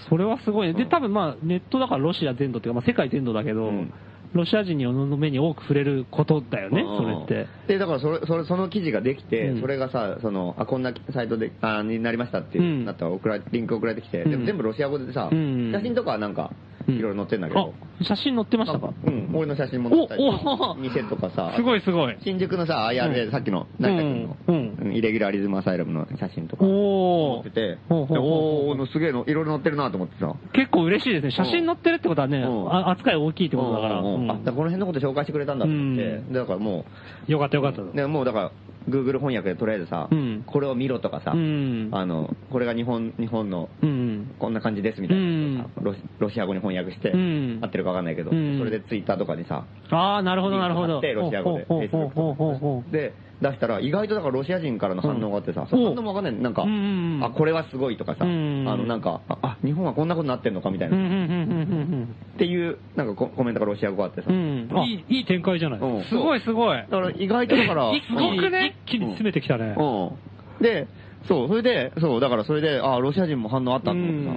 それはすごいね。で、うん多分まあ、ネットだからロシア全土っていうか、まあ世界全土だけど、うんロシア人の目に多く触れることだよね、うん。それって。で、だからそれ、それ、その記事ができて、うん。それがさ、その、あ、こんなサイトで、あ、になりましたっていう、うん。なったら送られ、リンク送られてきて、うん。でも全部ロシア語でさ、うん。写真とかはなんか、うんいろいろ載ってんだけど。あ、写真載ってましたか？うん、俺の写真も載ったりおお店とかさ、すごいすごい。新宿のさ、IR でさっきの成田君の、うんうんイレギュラーリズムアサイラムの写真とか載ってて、おー、すげえの、いろいろ載ってるなと思ってさ。結構嬉しいですね。写真載ってるってことはね、扱い大きいってことだから。あ、この辺のこと紹介してくれたんだと思って、うだからもよかったよかった。もうだから、Google 翻訳でとりあえずさ、うんこれを見ろとかさ、うん。あの、これが日本、日本のうん。こんな感じですみたいなロシロシア語に翻訳して、うん合ってるかわかんないけど、うんそれでツイッターとかにさ、ああ、なるほど、なるほど。で、ロシア語で、Facebook で、出したら、意外とだからロシア人からの反応があってさ、その反応もわかんない。なんか、あ、これはすごいとかさ、あうんの、なんか、あ、あ日本はこんなことになってんのかみたいな、っていう、なんかココメントがロシア語があってさ、いい、いい展開じゃない。うんすごい、すごい。だから意外とだから、[laughs] すごくね？一気に詰めてきたね。うん。で、そう、それで、そう、だからそれで、あロシア人も反応あったと思ってさ。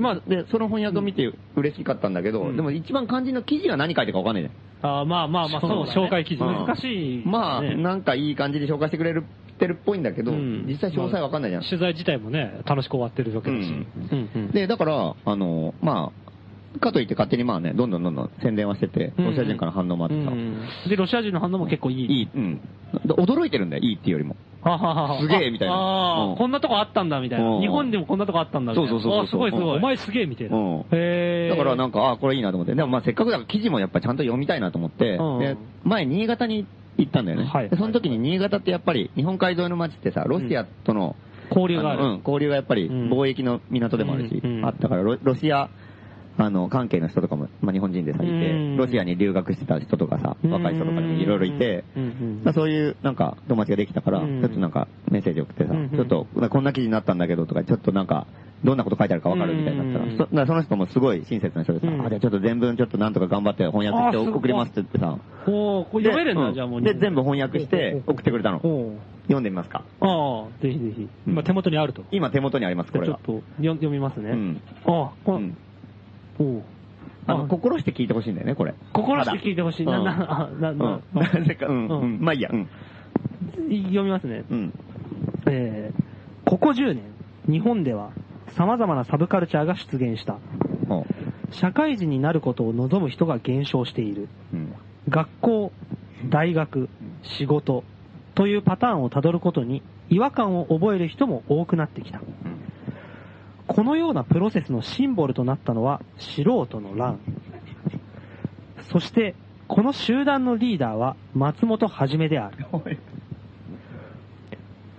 まあ、で、その翻訳を見て嬉しかったんだけど、うんでも一番肝心の記事が何書いてるかわかんないじゃん。あーまあまあまあ、そうだね紹介記事うん難しい。まあ、ねなんかいい感じで紹介してくれるってるっぽいんだけど、うん実際詳細わかんないじゃん。取材自体もね、楽しく終わってるわけだし。うんうん、うん。で、だから、あの、まあ、かといって勝手にまあね、どんどんどんどん宣伝はしてて、うんロシア人から反応もあってさ、うんで、ロシア人の反応も結構いい。いい、うん。で驚いてるんだよ、いいっていうよりも。ははははすげえみたいなああ、うんこんなとこあったんだ、みたいな。うん日本でもこんなとこあったんだ、みたいな。そうそうそうすごいすごい。お前すげえみたいな。うん。へーだからなんか、あこれいいなと思って。でもまあせっかくだから記事もやっぱちゃんと読みたいなと思って、うんで、前新潟に行ったんだよね。はいでその時に新潟ってやっぱり日本海沿いの街ってさ、ロシアとの、交流がある。のうん、交流がやっぱりうん貿易の港でもあるし、あったからロ、ロシア、あの、関係の人とかも、まあ日本人でさ、いて、うんロシアに留学してた人とかさ、若い人とかでもいろいろいて、そういうなんか友達ができたから、うんちょっとなんかメッセージ送ってさ、うんちょっとこんな記事になったんだけどとか、ちょっとなんか、どんなこと書いてあるかわかるみたいになったら、うんその人もすごい親切な人でさ、うんあ、じゃあちょっと全文ちょっとなんとか頑張って翻訳して送りますって言ってさ、おーこれ読めるんだ、でじゃあもう。で、全部翻訳して送ってくれたの。読んでみますか。ああ、ぜひぜひ。今手元にあると。今手元にあります、これちょっ。と読読みますね。うん。ああ、こんあの、心して聞いてほしいんだよね、これ。心して聞いてほしい。な、な、あな、うん。な、うん。なぜか、うん、うんうん。まあいいや、うん。読みますね。うん。えーここ10年、日本では様々なサブカルチャーが出現した。ほ社会人になることを望む人が減少している。ううん。学校、大学、仕事というパターンをたどることに違和感を覚える人も多くなってきた。このようなプロセスのシンボルとなったのは素人の乱。そして、この集団のリーダーは松本はじめである。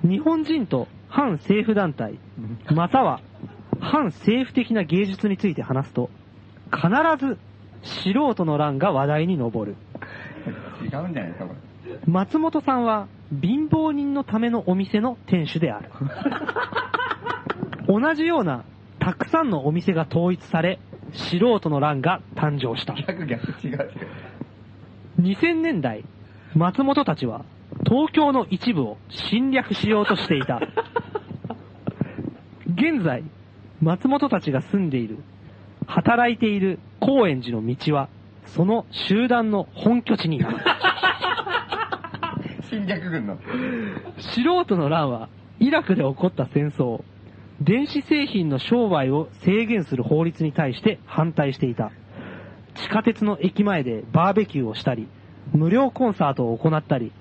日本人と反政府団体、または反政府的な芸術について話すと、必ず素人の乱が話題に上る。違うんじゃないですか、これ。松本さんは貧乏人のためのお店の店主である。[laughs] 同じようなたくさんのお店が統一され、素人の乱が誕生した。逆逆違う2000年代、松本たちは東京の一部を侵略しようとしていた。現在、松本たちが住んでいる、働いている高円寺の道は、その集団の本拠地になる。侵略軍の。素人の乱は、イラクで起こった戦争、電子製品の商売を制限する法律に対して反対していた。地下鉄の駅前でバーベキューをしたり、無料コンサートを行ったり、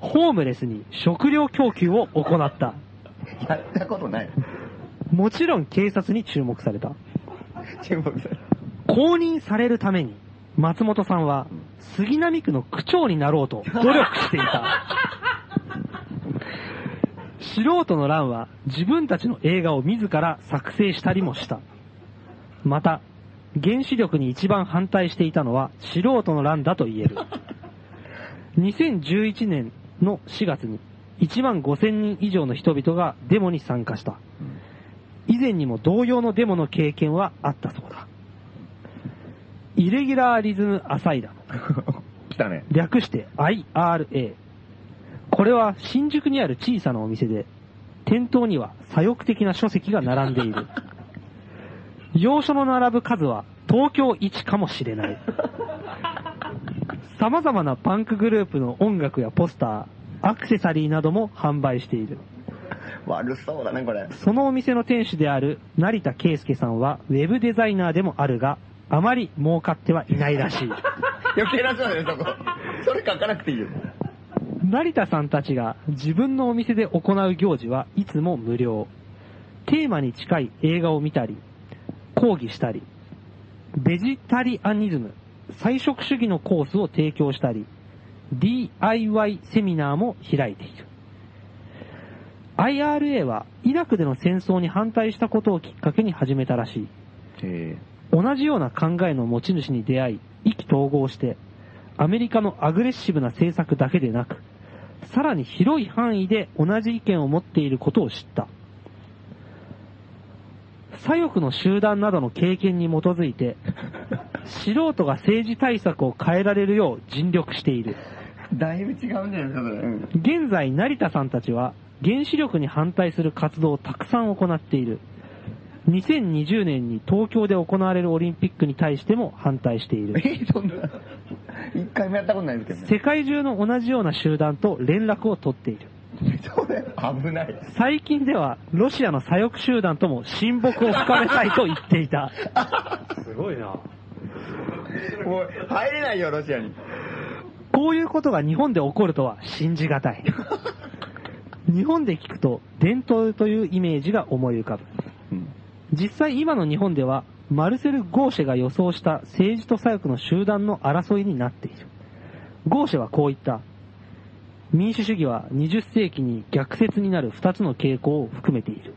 ホームレスに食料供給を行った。やったことない。もちろん警察に注目された。注目され公認されるために、松本さんは杉並区の区長になろうと努力していた。素人の乱は自分たちの映画を自ら作成したりもした。また、原子力に一番反対していたのは素人の乱だと言える。2011年の4月に1万5000人以上の人々がデモに参加した。以前にも同様のデモの経験はあったそうだ。イレギュラーリズムアサイダム。[laughs] 来たね。略して IRA。これは新宿にある小さなお店で、店頭には左翼的な書籍が並んでいる。要所の並ぶ数は東京一かもしれない。様々なパンクグループの音楽やポスター、アクセサリーなども販売している。悪そうだね、これ。そのお店の店主である成田圭介さんはウェブデザイナーでもあるが、あまり儲かってはいないらしい。[laughs] 余計な人だね、そこ。それ書かなくていいよ。成田さんたちが自分のお店で行う行事はいつも無料。テーマに近い映画を見たり、講義したり、ベジタリアニズム、菜食主義のコースを提供したり、DIY セミナーも開いている。IRA はイラクでの戦争に反対したことをきっかけに始めたらしい。え同じような考えの持ち主に出会い、意気投合して、アメリカのアグレッシブな政策だけでなく、さらに広い範囲で同じ意見を持っていることを知った。左翼の集団などの経験に基づいて、[laughs] 素人が政治対策を変えられるよう尽力している。だいぶ違うんじゃないですか、それ。うん現在、成田さんたちは原子力に反対する活動をたくさん行っている。2020年に東京で行われるオリンピックに対しても反対している。え、そんな、一回もやったことないですけどね。世界中の同じような集団と連絡を取っている。それ、危ない。最近ではロシアの左翼集団とも親睦を深めたいと言っていた。すごいな。もう、入れないよ、ロシアに。こういうことが日本で起こるとは信じがたい。日本で聞くと伝統というイメージが思い浮かぶ。うん。実際今の日本では、マルセル・ゴーシェが予想した政治と左翼の集団の争いになっている。ゴーシェはこう言った。民主主義は20世紀に逆説になる2つの傾向を含めている。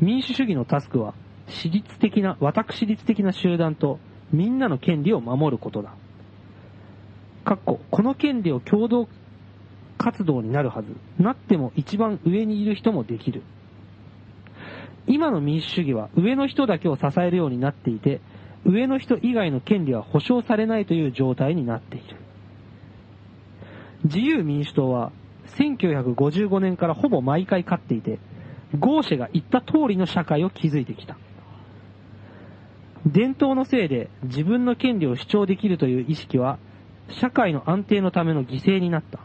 民主主義のタスクは、私立的な、私立的な集団とみんなの権利を守ることだ。かっこ、この権利を共同活動になるはず。なっても一番上にいる人もできる。今の民主主義は上の人だけを支えるようになっていて、上の人以外の権利は保障されないという状態になっている。自由民主党は1955年からほぼ毎回勝っていて、ゴーシェが言った通りの社会を築いてきた。伝統のせいで自分の権利を主張できるという意識は、社会の安定のための犠牲になった。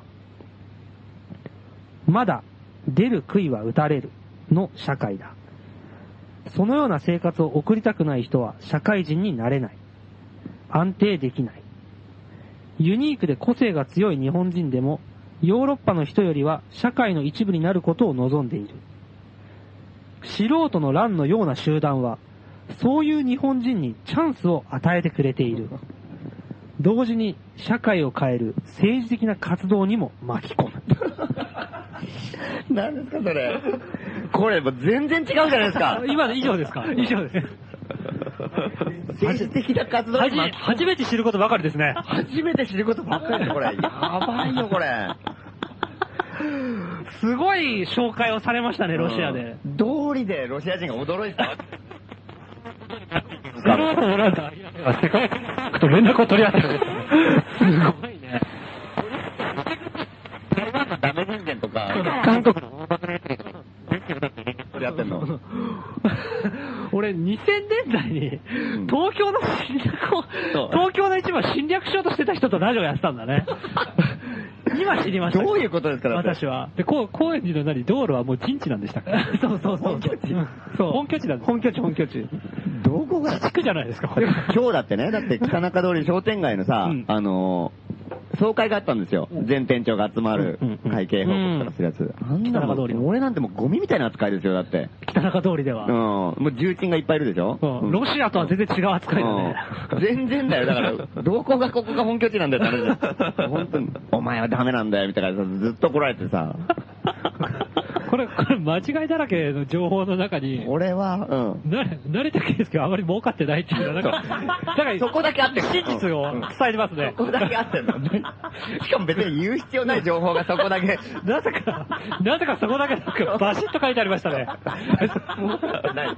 まだ出る杭は打たれるの社会だ。そのような生活を送りたくない人は社会人になれない。安定できない。ユニークで個性が強い日本人でも、ヨーロッパの人よりは社会の一部になることを望んでいる。素人の乱のような集団は、そういう日本人にチャンスを与えてくれている。同時に社会を変える政治的な活動にも巻き込む。[laughs] 何ですか、それ。これ、全然違うじゃないですか。[laughs] 今の以上ですか？以上です。[laughs] 政治的な活動は初めて知ることばかりですね。初めて知ることばっかりこれ。やばいよ、これ。すごい紹介をされましたね、ロシアで。うん。道理でロシア人が驚いてた。その後もなんか、世界各と連絡を取り合ってるすごいね。台湾のダメ人間とか、韓国の大バカなやつとか、やってんの？[laughs] 俺、2000年代にん、東京の侵略を東京の一部を侵略しようとしてた人とラジオやってたんだね。[laughs] 今知りました？どういうことですか？私は。で、こう、高円寺の何、道路はもう陣地なんでしたっけ？そうそうそう。本拠地うんそう。本拠地なんです本拠地、本拠地。どこが地区じゃないですか。今日だってね、だって北中通り商店街のさ、うんあのー総会があったんですよ。全店長が集まる会計報告とかするやつ。あんな北中通りの俺なんてもうゴミみたいな扱いですよ、だって。北中通りでは。うん。もう重鎮がいっぱいいるでしょ？ロシアとは全然違う扱いだね。うん全然だよ。だから、どこがここが本拠地なんだよって話だよ本当に、お前はダメなんだよ、みたいなずっと怒られてさ。これ、これ間違いだらけの情報の中に、俺は、うん。な、成田圭介はあまり儲かってないっていうのは、なんか、[laughs] だから、そこだけあってる真実をうん伝えてますね。そこだけあってんの。[laughs] しかも別に言う必要ない情報がそこだけ。なぜか、なぜかそこだけなんかバシッと書いてありましたね。[laughs] もうない。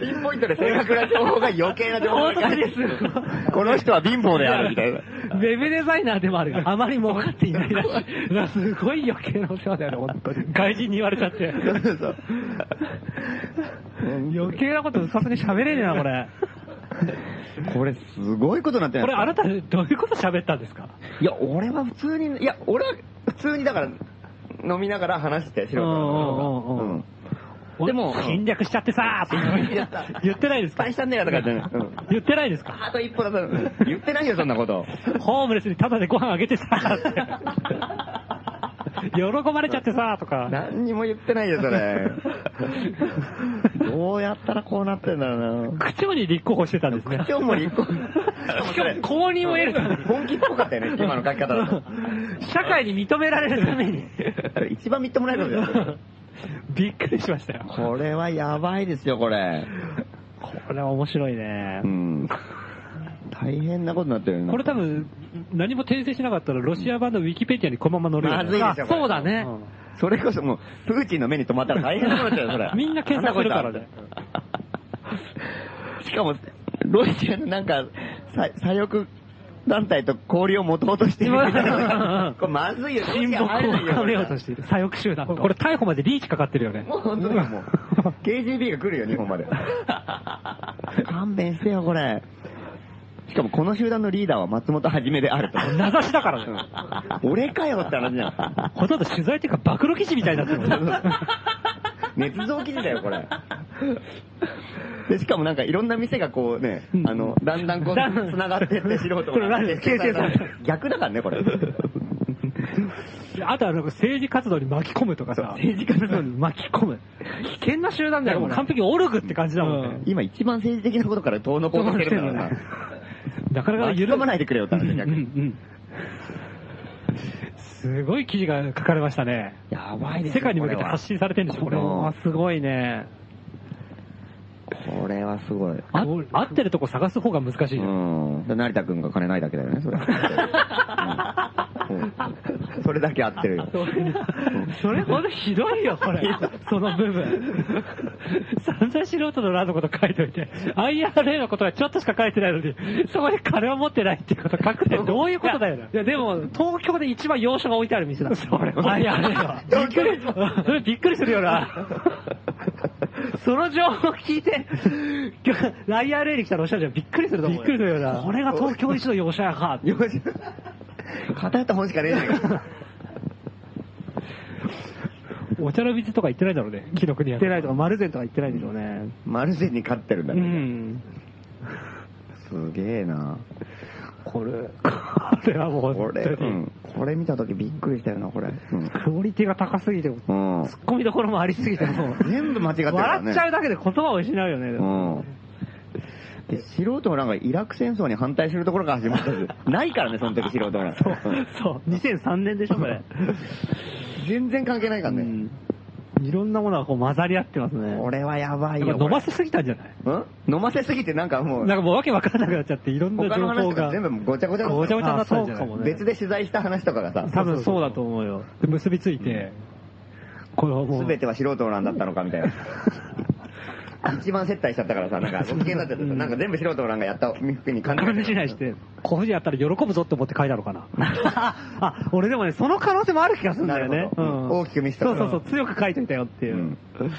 ピンポイントで正確な情報が余計な情報が書この人は貧乏であるみたいな。ウェブデザイナーでもあるが、あまり儲かっていないらしい。すごい余計なお世話だよね、本当に。外人に言われちゃって。そう。余計なことさすがに喋れねえな、これ。これすごいことになってないこれあなたどういうこと喋ったんですか？いや、俺は普通に、いや、俺は普通にだから、飲みながら話して、素人のうんうんでも、侵略しちゃってさーやって言ってないですか？失敗したんだよとか言って言ってないですか？あと一歩だと、言ってないよ、そんなこと。[laughs] ホームレスにタダでご飯あげてさーって。[laughs] 喜ばれちゃってさーとか。何にも言ってないよ、それ。[laughs] どうやったらこうなってんだろうな。区長に立候補してたんですね。今日も立候補。しかも公認を得るために。本気っぽかったよね、今の書き方だと。社会に認められるために。一番みっともないことだよ。びっくりしましたよ。これはやばいですよ、これ。これは面白いねう。ん。大変なことになってるよねこれ多分、何も訂正しなかったら、ロシア版のウィキペディアにこのまま載るよねまずいですよ、これそうだね。それこそもう、プーチンの目に留まったら大変なことになっちゃうよ、それ。みんな検索するからね。[laughs] しかも、ロシアのなんか、さ左翼団体と交流を持とうとしてるみたいな。[laughs] これまずいよ、親睦を深めようとしている。左翼集団と。これ逮捕までリーチかかってるよね。もう本当にもう、[laughs] KGB が来るよ、日本まで。勘弁してよ、これ。しかもこの集団のリーダーは松本はじめであると。名指しだからね。俺かよって話じゃん。ほとんど取材っていうか、暴露記事みたいになってるもんね。捏造記事だよ、これ。で、しかもなんかいろんな店がこうね、あの、だんだんこう、繋がってって素人これ何形成されて逆だからね、これ。あとはなんか政治活動に巻き込むとかさ。政治家のに巻き込む。危険な集団だよ、もう完璧オルグって感じだもんね。今一番政治的なことから遠のこうとしてるからな。なかなか緩込まないでくれよって話逆に。すごい記事が書かれましたね。やばいですよ世界に向けて発信されてるんでしょ、これ。はすごいね。これはすごい。あ合ってるとこ探す方が難しいよ。うん。成田くんが金ないだけだよね、それ。それだけ合ってるよ。[laughs] それほどひどいよ、これ。その部分。散々素人の欄のこと書いといて、IRA のことはちょっとしか書いてないのに、そこで金を持ってないっていうこと書くってどういうことだよな。いや、でも、東京で一番洋書が置いてある店だ。それあ、いや、あれは。[laughs] [laughs] びっくりするよな。[laughs] その情報を聞いて、今日、ライアーレイに来たロシア人はびっくりすると思う。びっくりするよなこれが東京一の洋書屋か。[laughs] よし。偏った本しかねえじゃねえか。[laughs] お茶の水とか言ってないだろうね、紀ノ国屋。言ってないとか、マルゼンとか言ってないでしょうね。マルゼンに勝ってるんだうね。ん。すげえな。これ、これはもうこ本れ。うん。これ見たときびっくりしたよな、これ。うん。クオリティが高すぎて、うんツッコミどころもありすぎて、もう。全部間違ってるからね。笑っちゃうだけで言葉を失うよね。うん。で、素人もなんかイラク戦争に反対するところから始まったんですないからね、その時素人が。そう、そう、2003年でしょ、これ。[laughs] 全然関係ないからね。うん。いろんなものがこう混ざり合ってますね。これはやばいよ。飲ませすぎたんじゃない？ん？飲ませすぎてなんかもう、なんかもうわけわからなくなっちゃって、いろんな情報が全。部ごちゃごちゃごちゃごちゃになったんじゃない？あそうかもね別で取材した話とかがさ、多分そうだと思うよ。で結びついて、これはもう、すべては素人なんだったのかみたいな。一番接待しちゃったからさ、なんかご機嫌になっちゃってさ、なんか全部素人なんかやったふうに感じ勘違いして。こういうふうにやったら喜ぶぞって思って書いたのかな。[laughs] あ、俺でもね、その可能性もある気がするんだよね。大きく見せたそうそうそう、強く書いといたよっていうう。ん [laughs]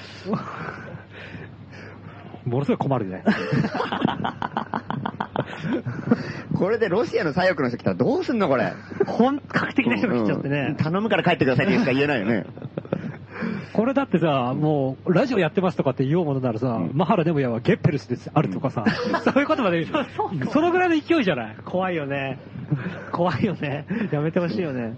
ものすごい困るね。これでロシアの左翼の人来たらどうすんのこれ。本格的な人が来ちゃってうんね。頼むから帰ってくださいってしか言えないよね。これだってさ、もう、ラジオやってますとかって言おうものならさ、んマハラデムヤはゲッペルスです、あるとかさ、そういうことまで、そのぐらいの勢いじゃない？怖いよね。怖いよね。やめてほしいよね。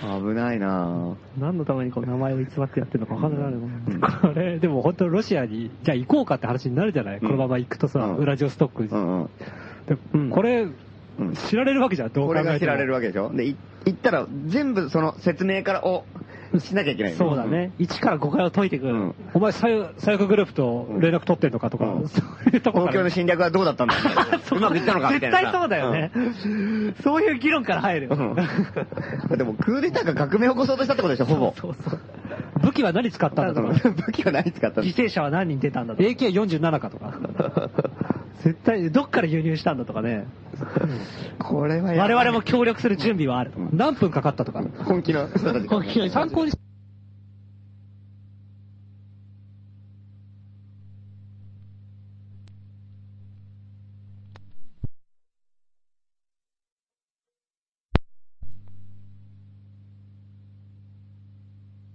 危ないなぁ。何のためにこう名前を偽ってやってるのか分かんないもん。これ、でも本当ロシアに、じゃあ行こうかって話になるじゃない、このまま行くとさ、うんウラジオストックに。うんうん。でうんこれ、うん知られるわけじゃん、どう考えても。これが知られるわけでしょ？で、い行ったら全部その説明からをしなきゃいけない。そうだね。1から5回を解いてくる。うん。お前、左翼左翼グループと連絡取ってんのかとか、うんそういうとこ東京の侵略はどうだったんだ [laughs] うまくいったのかみたいな。絶対そうだよね。そういう議論から入る。[laughs] でもクーデターが革命を起こそうとしたってことでしょ、ほぼ。そうそう。武器は何使ったんだとか、[laughs] 武器は何使ったの？犠牲者は何人出たんだとか。AK47 かとか。絶対、どっから輸入したんだとかね。これは我々も協力する準備はある。何分かかったとか。本気の人たち。本気の人参考に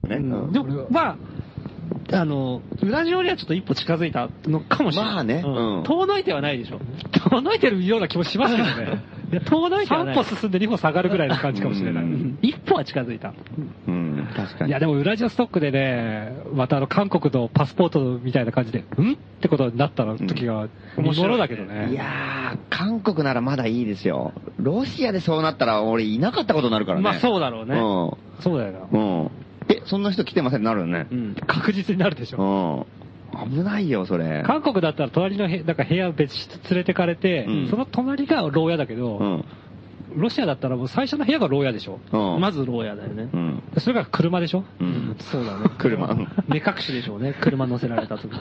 ね。うんでも、まあ、あの、ウラジオにはちょっと一歩近づいたのかもしれない。まあねうん遠のいてはないでしょ。遠のいてるような気もしますけどね。[laughs] いや、遠のいてはな3い。歩進んで2歩下がるぐらいの感じかもしれない。うん一歩は近づいた。うん、確かに。いや、でもウラジオストックでね、またあの、韓国のパスポートみたいな感じで、ん？ってことになった時が、見頃だけどね。いやー、韓国ならまだいいですよ。ロシアでそうなったら俺いなかったことになるからね。まあそうだろうね。そうだよな。うん。うん。え、そんな人来てません？なるよね。うん。確実になるでしょ。うん。危ないよ、それ。韓国だったら隣の部なんか部屋別室連れてかれて、うんその隣が牢屋だけど、うん。ロシアだったらもう最初の部屋が牢屋でしょ。うん。まず牢屋だよねう。ん。それが車でしょ。うん。そうだね。車。うん目隠しでしょうね。車乗せられた時の。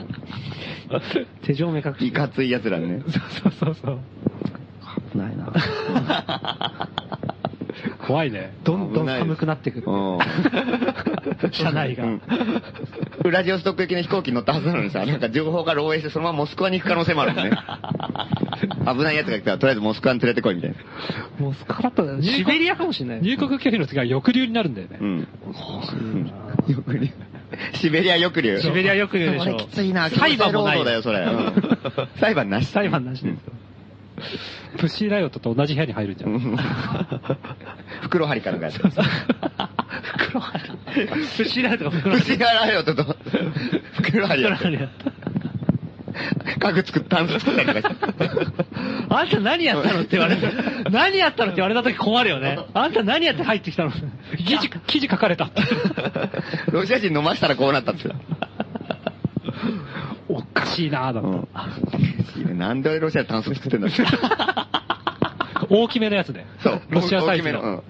[laughs] 手錠目隠し。いかつい奴らね。そうそうそう。危ないな。[laughs] [laughs] 怖いね。どんどん寒くなってくる。うん。[laughs] 車内が。うんウラジオストック行きの飛行機に乗ったはずなのにさ、[laughs] なんか情報が漏洩してそのままモスクワに行く可能性もあるもんね。危ない奴が来たらとりあえずモスクワに連れてこいみたいな。もうスカラッと、シベリアかもしれない。入国拒否の次は抑留になるんだよね。うん。抑留。シベリア抑留。シベリア抑留でしょそれきついな。裁判もないだよ、それ。うん裁判なし。裁判なしですよ。[laughs] プッシーライオットと同じ部屋に入るんじゃ。うんん袋張りかなんかやって。[laughs] 袋張り。[laughs] プシライトが袋張り。口がらよとと、袋張りやって。袋張りやった。家具作った、タンス作ったりとか。あんた何やったのって言われて、何やったのって言われた時困るよね。あんた何やって入ってきたの？記事、記事書かれた。ロシア人飲ましたらこうなったって。おかしいなぁだった。ん。なんで俺ロシアでタンス作ってんだって。[laughs] 大きめのやつで。そう。ロシアサイズ大きめの。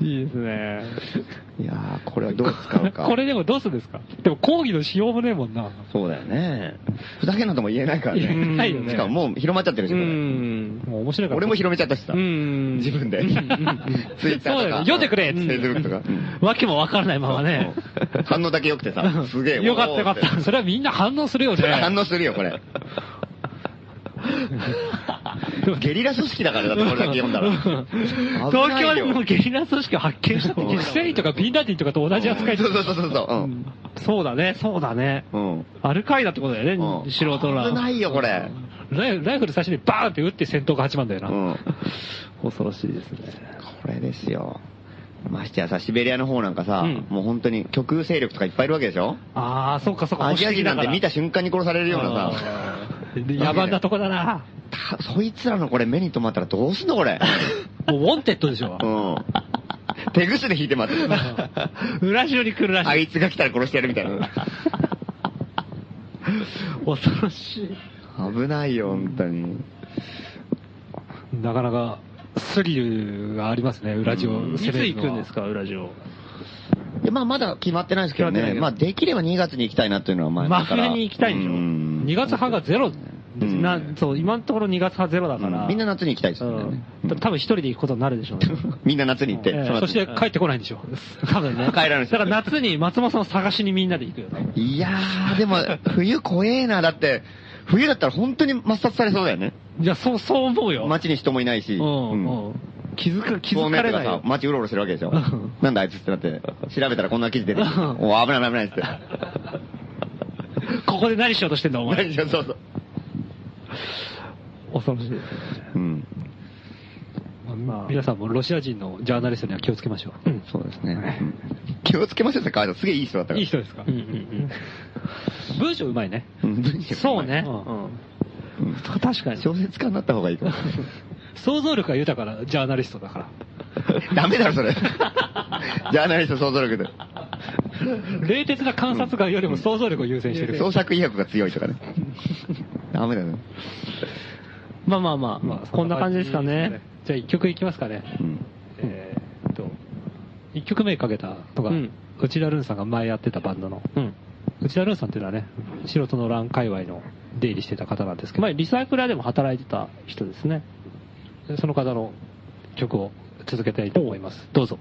いいですね。うんいやー、これはどう使うか。[laughs] これでもどうするんですか？でも講義のしようもねえもんな。そうだよね。ふざけんなとも言えないからね。言えないよねしかももう広まっちゃってるし、うこれん。もう面白いから。俺も広めちゃったしさ。うん。自分で。ツイッターとか。そうだよ読んでくれっつってフェイスブックとか。うんわけもわからないままね。反応だけ良くてさ、[laughs] すげえ。よかったよかったそれはみんな反応するよね反応するよ、これ。[laughs] [laughs] ゲリラ組織だからだってこれだけ読んだら。東京でもゲリラ組織を発見したフセインとかビンラディンとかと同じ扱いそうそうそうそうそう。うん。そうだね、そうだね。うん。アルカイダってことだようんね、素人ら。危ないよ、これ。ライライフル最初にバーンって撃って戦闘が始まるんだよな。うん。恐ろしいですね。これですよ。ましてやさ、シベリアの方なんかさ、うんもう本当に極右勢力とかいっぱいいるわけでしょ？ああ、そうかそうか。アジア人なんて見た瞬間に殺されるようなさ、野蛮なとこだな。たそいつらのこれ目に留まったらどうすんのこれ。[laughs] もう wanted でしょ。うん。手ぐすね引いてます。[laughs] 裏城に来るらしい。あいつが来たら殺してやるみたいな。[laughs] 恐ろしい。危ないよ、本当に。なかなかスリルがありますね、裏地をいつ行くんですか、裏城。でまあ、まだ決まってないですけどね。決まあ、できれば2月に行きたいなっていうのは前々から真冬に行きたいんでしょうん2月半がゼロうんなそう、今のところ2月はゼロだから。みんな夏に行きたいですよね。うん。多分一人で行くことになるでしょうね。[laughs] みんな夏に行って。ええそして帰ってこないんでしょ。[laughs] 多分ね。帰らないだから夏に松本さんを探しにみんなで行くよ。[laughs] いやー、でも、冬怖えな。だって、冬だったら本当に抹殺されそうだよね。いや、そう、そう思うよ。街に人もいないし。うん、うんうん。気づか、気透づかれないよ、。街うろうろしてるわけでしょうん。なんだあいつってなって、調べたらこんな記事出てきて、う危ない危ないって。ここで何しようとしてんだ、お前。何しようそうそう。恐ろしい。うん。まあ皆さんもロシア人のジャーナリストには気をつけましょう。そうですね。うん気をつけましょうって川合さんすげえいい人だったから。いい人ですか？うんうん文章うまいね。うんうん。そうね。うんうん。うん確かに。小説家になった方がいいかも。[laughs] 想像力が豊かなジャーナリストだから。[laughs] ダメだろ、それ。[laughs] ジャーナリスト想像力で。冷徹な観察眼よりも想像力を優先してる。創作意欲が強いとかね。ダメだよ。まあまあまあ、まあこんな感じですかね。。じゃあ一曲いきますかね。うん。えーっと、一曲目かけたのが、うん内田ルンさんが前やってたバンドの、うん。内田ルンさんっていうのはね、素人の欄界隈の出入りしてた方なんですけど、前、リサイクラーでも働いてた人ですね。その方の曲を続けたいと思います。どうぞ。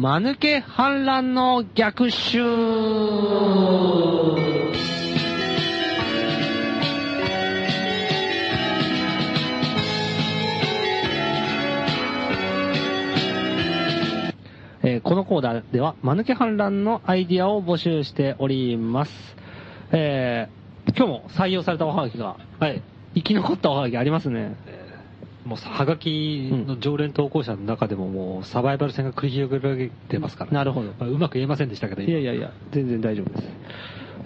間抜け反乱の逆襲えーこのコーナーでは、間抜け反乱のアイディアを募集しております。えー今日も採用されたおはがきが、はい、生き残ったおはがきありますね。もう、はがきの常連投稿者の中でももう、サバイバル戦が繰り広げられてますから。なるほど。まあうまく言えませんでしたけど、いやいやいや、全然大丈夫です。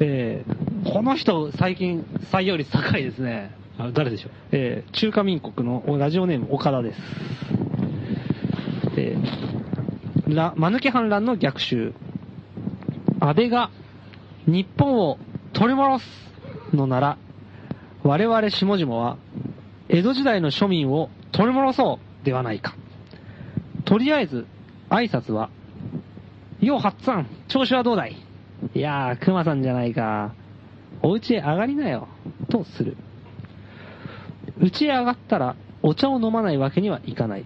えーこの人、最近採用率高いですね。あ誰でしょう？えー中華民国のラジオネーム岡田です。えー、ら、間抜け反乱の逆襲。安倍が日本を取り戻すのなら、我々下々は江戸時代の庶民を取り戻そうではないか。とりあえず、挨拶は、よう、はっつぁん、調子はどうだい？いやー、熊さんじゃないか。お家へ上がりなよ。とする。家へ上がったらお茶を飲まないわけにはいかない。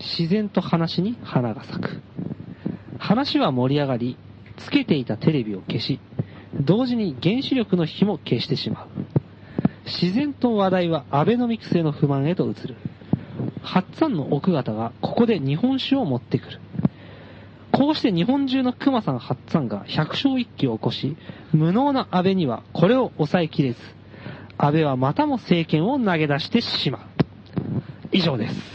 自然と話に花が咲く。話は盛り上がり、つけていたテレビを消し、同時に原子力の火も消してしまう。自然と話題はアベノミクスへの不満へと移る。ハッツァンの奥方がここで日本酒を持ってくる。こうして日本中の熊さんハッツァンが百姓一揆を起こし、無能な安倍にはこれを抑えきれず、安倍はまたも政権を投げ出してしまう。以上です。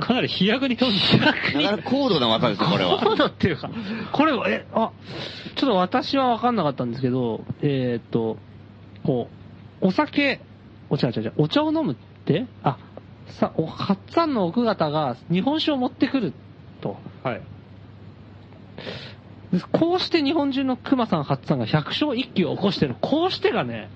かなり飛躍に飛んでなかなか高度な技ですね、これは。そうだっていうか、これは、え、あ、ちょっと私は分かんなかったんですけど、えーっと、こう、お酒、お茶、お茶、お茶お茶を飲むって？あ、さ、お、ハッツァンの奥方が日本酒を持ってくると。はい。こうして日本中の熊さん、ハッツァンが百姓一揆を起こしてる。こうしてがね、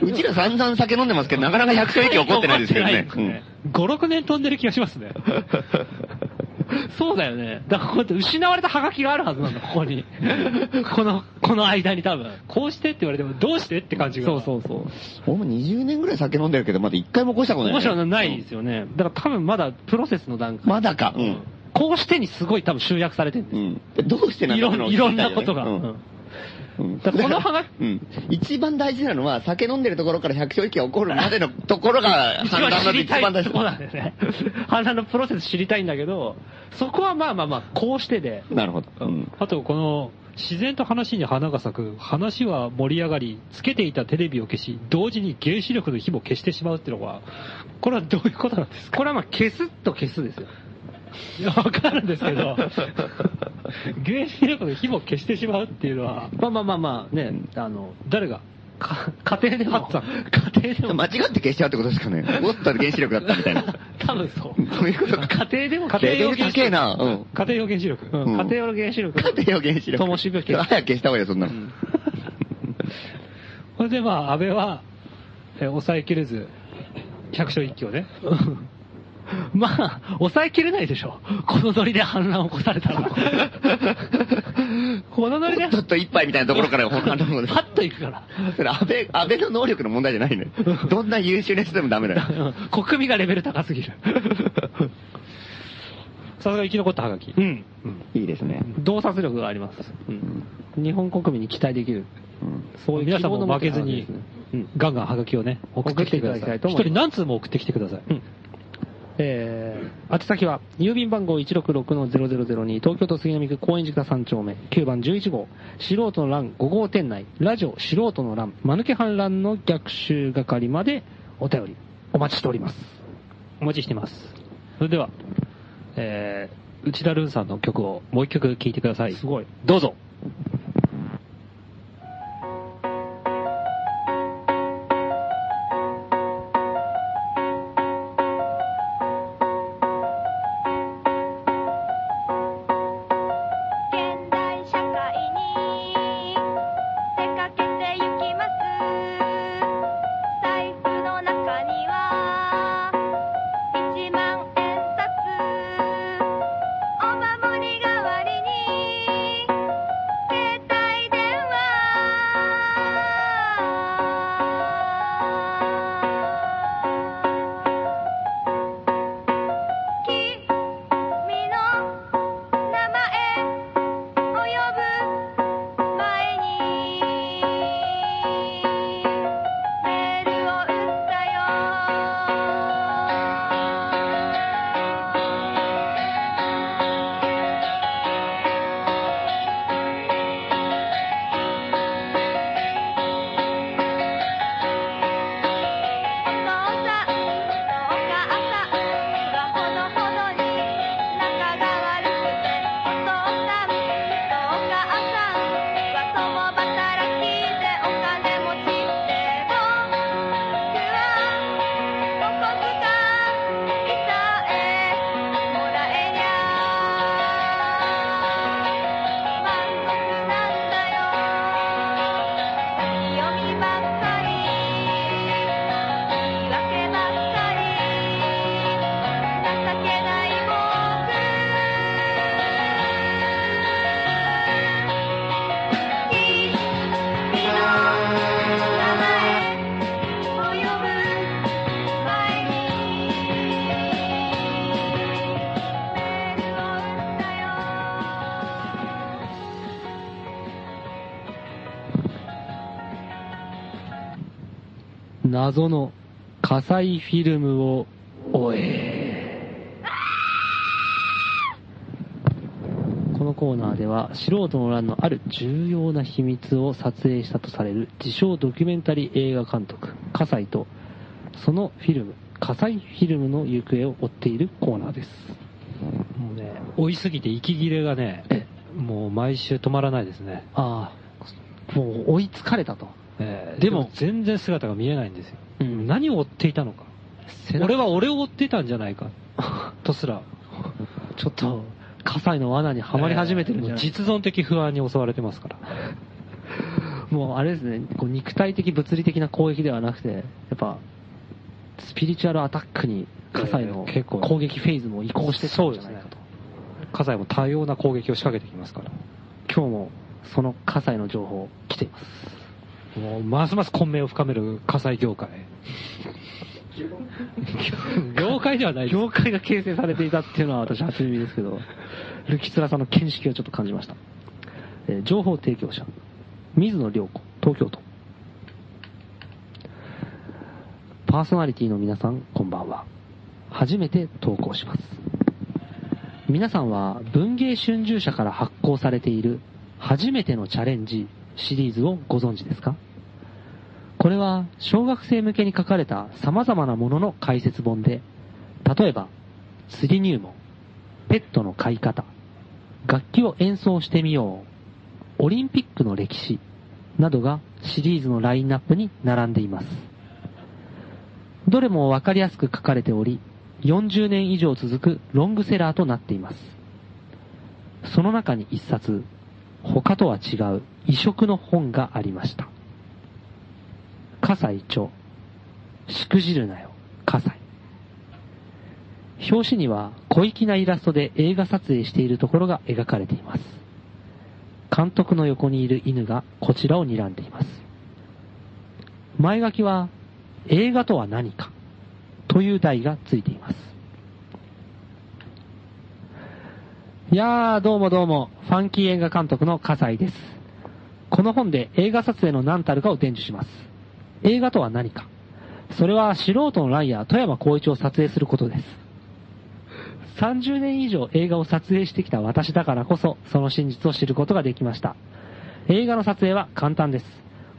うちら散々酒飲んでますけど、なかなか百姓駅起こってないですけどね。[laughs] うん5、6年飛んでる気がしますね。[laughs] [laughs] そうだよね。だからこうやって失われたハガキがあるはずなんだ、ここに。[laughs] この、この間に多分。こうしてって言われても、どうしてって感じが。そうそうそう。俺も20年ぐらい酒飲んでるけど、まだ一回も起こしたことない。面白いのないですよね。だから多分まだプロセスの段階。まだか。うん。こうしてにすごい多分集約されてるんです。うん。どうしてなんいろだろうんいろんなことが。うんうんうんだからこのはがうん。一番大事なのは、酒飲んでるところから百姓駅が起こるまでの [laughs] ところが、一番知りたい判断のとこなんだよね。反乱のプロセス知りたいんだけど、そこはまあまあまあ、こうしてで。なるほど。うん。あと、この、自然と話に花が咲く、話は盛り上がり、つけていたテレビを消し、同時に原子力の火も消してしまうっていうのは、これはどういうことなんですか？これはまあ消すと消すですよ。いや、わかるんですけど、[laughs] 原子力の火も消してしまうっていうのは、まあまあまあまあね、あの、誰がか家庭でも、家庭でも、間違って消しちゃうってことですかね。もっと原子力だったみたいな。[laughs] 多分そう。どういうこと？か。家庭でも、家庭用高えな。うん。家庭用原子力。家庭用の原子力。家庭用原子力。灯火を消す早く消した方がいいよ、そんなの。[laughs] それでまあ、安倍は、え抑えきれず、百姓一揆をね、[laughs] まあ、抑えきれないでしょ。このノリで反乱を起こされたら。[laughs] このノリで、ちょっと一杯みたいなところから他のもので。パッといくから。それ安倍、安倍の能力の問題じゃないのよ。どんな優秀な人でもダメだよ。うん国民がレベル高すぎる。[laughs] さすが生き残ったハガキ。うん。いいですね。洞察力があります。うん。日本国民に期待できる。うんそういう皆さんも負けずにガンガンハガキをね、送ってきてください。一人何通も送ってきてください。うん。えー、宛先は、郵便番号166-0002、東京都杉並区高円寺3丁目、9番11号、素人の欄5号店内、ラジオ素人の欄、間抜け反乱の逆襲係までお便り、お待ちしております。お待ちしてます。それでは、えー、内田ルンさんの曲をもう一曲聴いてください。すごい。どうぞ。謎の火災フィルムを追え。このコーナーでは素人の欄のある重要な秘密を撮影したとされる自称ドキュメンタリー映画監督、葛西とそのフィルム、火災フィルムの行方を追っているコーナーです。もうね、追いすぎて息切れがね、もう毎週止まらないですね。ああ、もう追いつかれたと。えーでも全然姿が見えないんですよ。うん何を追っていたのか。俺は俺を追ってたんじゃないか。[laughs] とすら。ちょっと、葛西の罠にはまり始めてるんじゃない実存的不安に襲われてますから。もうあれですね、こう肉体的物理的な攻撃ではなくて、やっぱ、スピリチュアルアタックに、葛西の攻撃フェーズも移行してったんじゃないかと。葛西も多様な攻撃を仕掛けてきますから。今日も、その葛西の情報来ています。もう、ますます混迷を深める火災業界。業界ではない。業界が形成されていたっていうのは私初耳ですけど、ルキツラさんの見識をちょっと感じました。えー情報提供者、水野良子、東京都。パーソナリティの皆さん、こんばんは。初めて投稿します。皆さんは文芸春秋社から発行されている初めてのチャレンジシリーズをご存知ですか？これは小学生向けに書かれた様々なものの解説本で、例えば釣り入門、ペットの飼い方、楽器を演奏してみよう、オリンピックの歴史などがシリーズのラインナップに並んでいます。どれもわかりやすく書かれており、40年以上続くロングセラーとなっています。その中に一冊、他とは違う異色の本がありました。葛西著、しくじるなよ、葛西。表紙には小粋なイラストで映画撮影しているところが描かれています。監督の横にいる犬がこちらを睨んでいます。前書きは映画とは何かという題がついています。いやー、どうもどうも、ファンキー映画監督の葛西です。この本で映画撮影の何たるかを伝授します。映画とは何かそれは素人のライアー、富山光一を撮影することです。30年以上映画を撮影してきた私だからこそ、その真実を知ることができました。映画の撮影は簡単です。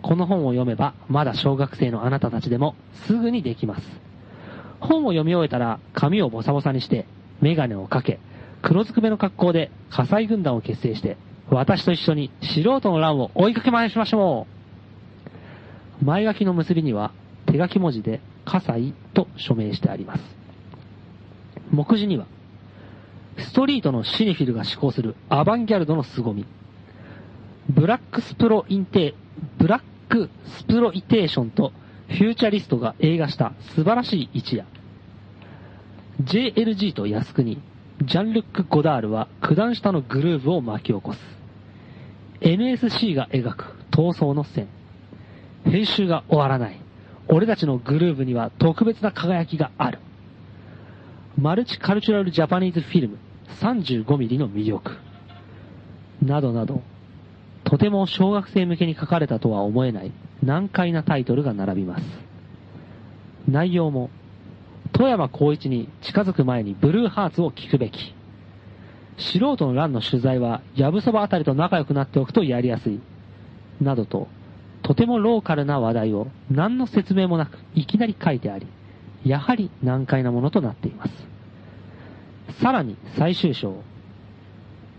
この本を読めば、まだ小学生のあなたたちでも、すぐにできます。本を読み終えたら、髪をボサボサにして、メガネをかけ、黒ずくめの格好で火災軍団を結成して、私と一緒に素人の乱を追いかけ回しましょう前書きの結びには、手書き文字で、葛西と署名してあります。目次には、ストリートのシネフィルが思考するアバンギャルドの凄み。ブラックスプロインテー、ブラックスプロイテーションとフューチャリストが映画した素晴らしい一夜。JLG と靖国、ジャンリュック・ゴダールは九段下のグルーヴを巻き起こす。NSC が描く闘争の線。編集が終わらない。俺たちのグルーヴには特別な輝きがある。マルチカルチュラルジャパニーズフィルム 35mm の魅力。などなど、とても小学生向けに書かれたとは思えない難解なタイトルが並びます。内容も、富山光一に近づく前にブルーハーツを聞くべき。素人の乱の取材は、やぶそばあたりと仲良くなっておくとやりやすい。などと、とてもローカルな話題を何の説明もなくいきなり書いてあり、やはり難解なものとなっています。さらに最終章、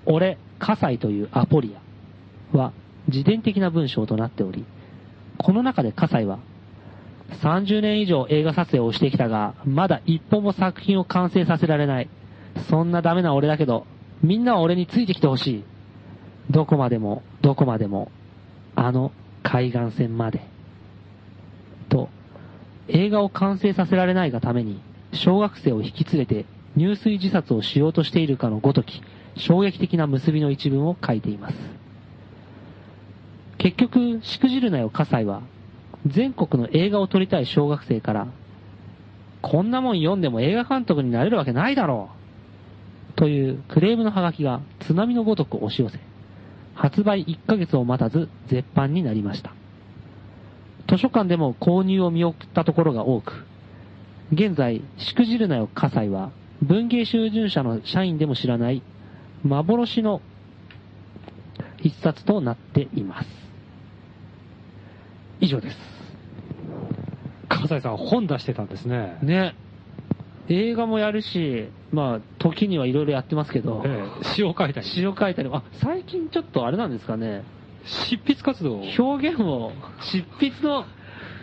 俺、葛西というアポリアは自伝的な文章となっており、この中で葛西は、30年以上映画撮影をしてきたが、まだ一本も作品を完成させられない。そんなダメな俺だけど、みんなは俺についてきてほしい。どこまでも、どこまでも、あの海岸線まで。と、映画を完成させられないがために、小学生を引き連れて入水自殺をしようとしているかのごとき、衝撃的な結びの一文を書いています。結局、しくじるなよ、葛西は、全国の映画を撮りたい小学生から、こんなもん読んでも映画監督になれるわけないだろうというクレームのハガキが津波のごとく押し寄せ、発売1ヶ月を待たず絶版になりました。図書館でも購入を見送ったところが多く、現在、しくじるなよ葛西は、文芸春秋社の社員でも知らない幻の一冊となっています。以上です。笠井さん本出してたんですね。ね。映画もやるし、まあ、時にはいろいろやってますけど、ええ詩を書いたり。詩を書いたりも、あ、最近ちょっとあれなんですかね、執筆活動を。表現を、執筆の、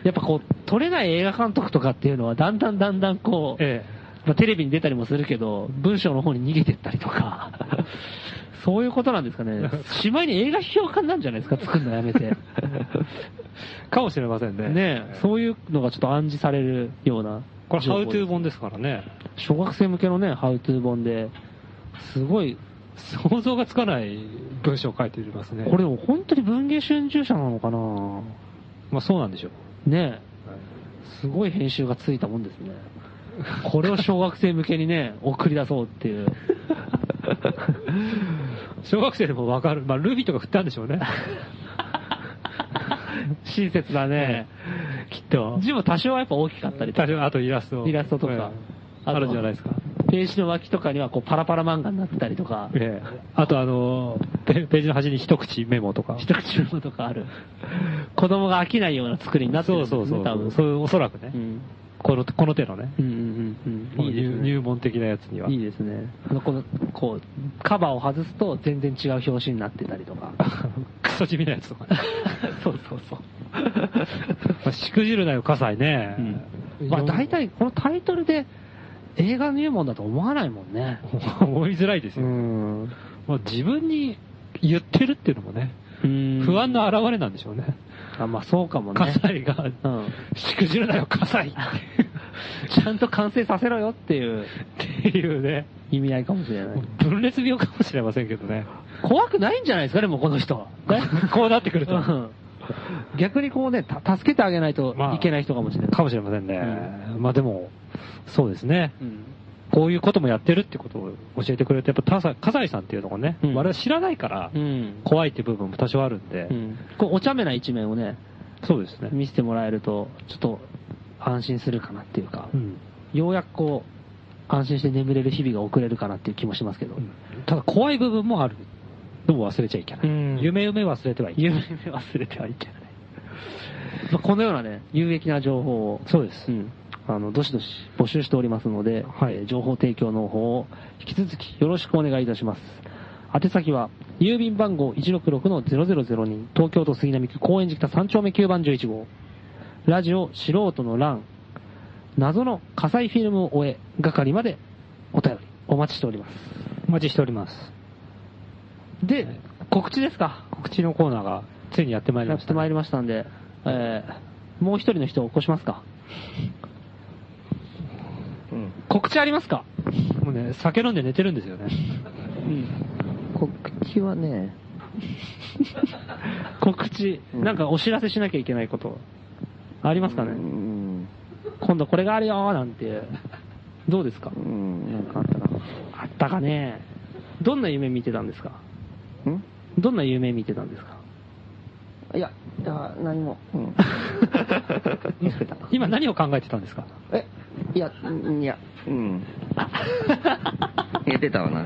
やっぱこう、撮れない映画監督とかっていうのは、だんだんだんだんこう、えまあ、テレビに出たりもするけど、文章の方に逃げてったりとか、[laughs] そういうことなんですかね。[laughs] しまいに映画批評家なんじゃないですか、作るのやめて。え。[laughs] かもしれませんね。ねえそういうのがちょっと暗示されるような。これ、ハウトゥー本本ですからね。小学生向けのね、ハウトゥー本で、すごい、想像がつかない文章を書いていますね。これ本当に文芸春秋社なのかな？まあそうなんでしょう。ねえ、すごい編集がついたもんですね。これを小学生向けにね、[laughs] 送り出そうっていう。小学生でもわかる。まあルビーとか振ったんでしょうね。[laughs] 親切だね。きっと。字も多少はやっぱ大きかったりとか多少あとイラスト。イラストとかええあるんじゃないですか。ページの脇とかにはこうパラパラ漫画になってたりとか、ええあとあの、ペページの端に一口メモとか。一口メモとかある。[laughs] 子供が飽きないような作りになってるんですね、そうそうそう。多分。そう、おそらくね。うん。この、この手のね。うんうんうんうん。いいです入ね。入門的なやつには。いいですね。この、こう、カバーを外すと全然違う表紙になってたりとか。[laughs] クソ地味なやつとかね。[laughs] そうそうそう。まあしくじるなよ、葛西ね。まあ大体このタイトルで映画入門だと思わないもんね。[laughs] 思いづらいですよ。ん。まあ自分に言ってるっていうのもね、不不安の表れなんでしょうね。あ、まあそうかもね。葛西が、うん。しくじるなよ、葛西 [laughs] ちゃんと完成させろよっていうっていうね、意味合いかもしれない。分裂病かもしれませんけどね。怖くないんじゃないですかね、もうこの人。[laughs] こうなってくると。うん逆にこうね、た助けてあげないとまあいけない人かもしれない。かもしれませんね。まあでも、そうですね。うんこういうこともやってるってことを教えてくれて、やっぱ葛西さんっていうのがね、うん我々知らないから、うん。怖いって部分も多少あるんで、うんこうお茶目な一面をね、そうですね。見せてもらえると、ちょっと安心するかなっていうか、うんようやくこう、安心して眠れる日々が送れるかなっていう気もしますけど。ただ怖い部分もあるのも忘れちゃいけない。うん夢夢忘れてはいけない。夢忘れてはいけない。[laughs] まあこのようなね、有益な情報を、そうです。うん、あの、どしどし募集しておりますので、はいえー情報提供の方を引き続きよろしくお願いいたします。宛先は、郵便番号166-0002、東京都杉並区高円寺北3丁目9番11号、ラジオ素人の欄、謎の火災フィルムを終え、係までお便りお待ちしております。お待ちしております。で、告知ですか？告知のコーナーがついにやってまいりました、やってまいりましたんで、えーもう一人の人を起こしますか？うん。告知ありますか？もうね、酒飲んで寝てるんですよね。告知はね、[laughs] 告知、うん。なんかお知らせしなきゃいけないこと、ありますかね、うん。今度これがあるよーなんて、どうですか？うん、なんかあったな。あったかね。どんな夢見てたんですか？ん？どんな夢見てたんですか？いや、いや、何も。うん。[laughs] 今何を考えてたんですか？え、いや、うんいや、うん。寝てたわな。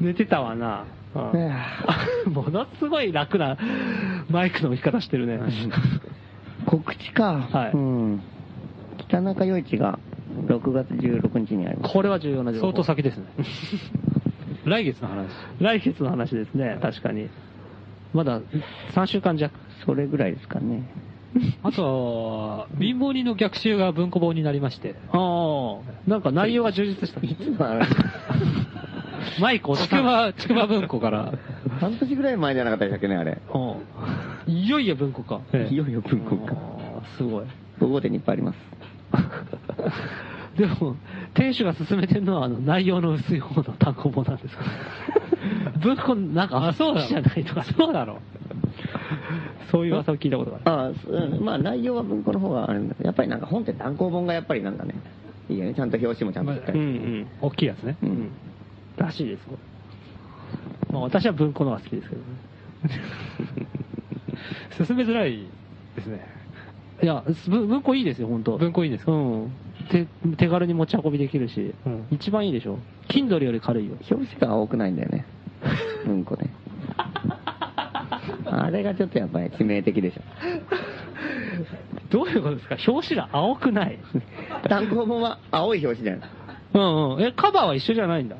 寝てたわな。うん [laughs] ものすごい楽なマイクの置き方してるね。告知か。はいうん。北中余市が6月16日にあります。これは重要な情報。相当先ですね。[laughs] 来月の話。来月の話ですね、確かに。まだ3週間弱。それぐらいですかね。[laughs] あと、貧乏人の逆襲が文庫本になりまして、ああ、なんか内容が充実した。いつの話マイク落ち。くば、ちくば文庫から、半年ぐらい前じゃなかったでしたっけね、あれ。うんいよいよ文庫か。ええいよいよ文庫か。すごい。5号店にいっぱいあります。でも、店主が勧めてるのは、あの、内容の薄い方の単行本なんですか？ら。[laughs] 文庫、なんか、あそうじゃないとか、そうだろう。そういう噂を聞いたことがある。ああ、すうんまあ内容は文庫の方があるんだけど、やっぱりなんか本って単行本がやっぱりなんかね、いいよね。ちゃんと表紙もちゃんとしっかうんうり。ん。大きいやつね。うん。らしいです、まあ私は文庫の方が好きですけどね。[laughs] 進めづらいですね。いや、文文庫いいですよ、本当文庫いいですか？うん。手、手軽に持ち運びできるし、うん一番いいでしょ？Kindle より軽いよ。表紙が青くないんだよね。[laughs] うんこね。あれがちょっとやっぱり致命的でしょ。どういうことですか？表紙が青くない。単行本は青い表紙じゃない。うんうん。え、カバーは一緒じゃないんだ？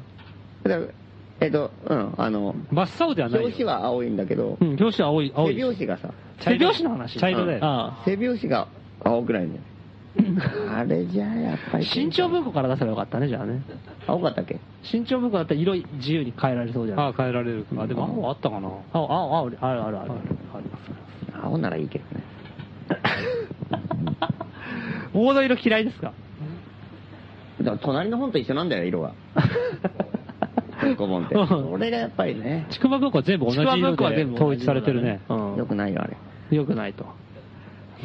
えっと、うん、あの、真っ青ではないよ。表紙は青いんだけどう、ん、表紙は青い、青い。背表紙がさ、背表紙の話。茶色だよあ背表紙が青くないんだよ。[laughs] あれじゃあやっぱり。新潮文庫から出せばよかったね、じゃあね。青かったっけ？新潮文庫だったら色自由に変えられそうじゃない？ああ、変えられる。あ、でも青あったかな。青、青、青、あるあるある。ある青ならいいけどね。ボード色嫌いですか？だから隣の本と一緒なんだよ、色が。単行本って。うんそれがやっぱりね、ちくば文庫は全部同じ色文庫は全部で統一されてるね。うん。よくないよ、あれ。よくないと。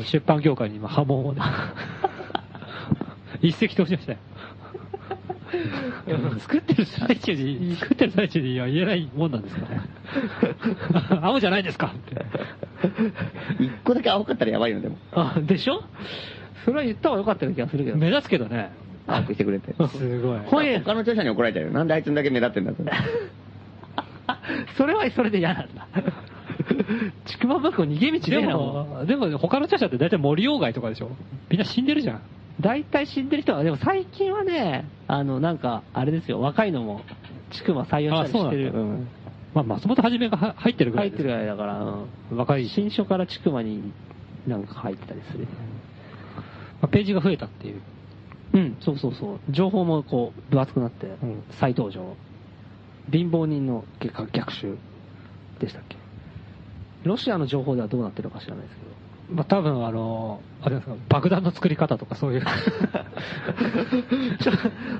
出版業界に今波紋をね。[laughs] 一石投じましたよ。作ってる最中に、作ってる最中には言えないもんなんですかね。[laughs] 青じゃないですかって。一個だけ青かったらやばいよ、でも。あ、でしょ？それは言った方がよかったような気がするけど。目立つけどね。青くしてくれて。すごい。他の著者に怒られちゃうよ。なんであいつだけ目立ってんだって。[laughs] それはそれで嫌なんだ。[laughs] ちくま文庫逃げ道でねえなもも、でも他の著者って大体森鴎外とかでしょみんな死んでるじゃん。う大体死んでる人は、でも最近はね、あの、なんか、あれですよ、若いのも、ちくま採用したりしてる。うなんまあ、松本はじめがは入ってるぐらい入ってるぐらいだから、うん若いし、新書からちくまになんか入ってたりする。まあページが増えたっていう。うん、そうそうそう。情報もこう、分厚くなって、ん再登場。貧乏人の逆逆襲でしたっけ？ロシアの情報ではどうなってるのか知らないですけど。まあ、多分あの、あれですか、爆弾の作り方とかそういう。[laughs] ちょ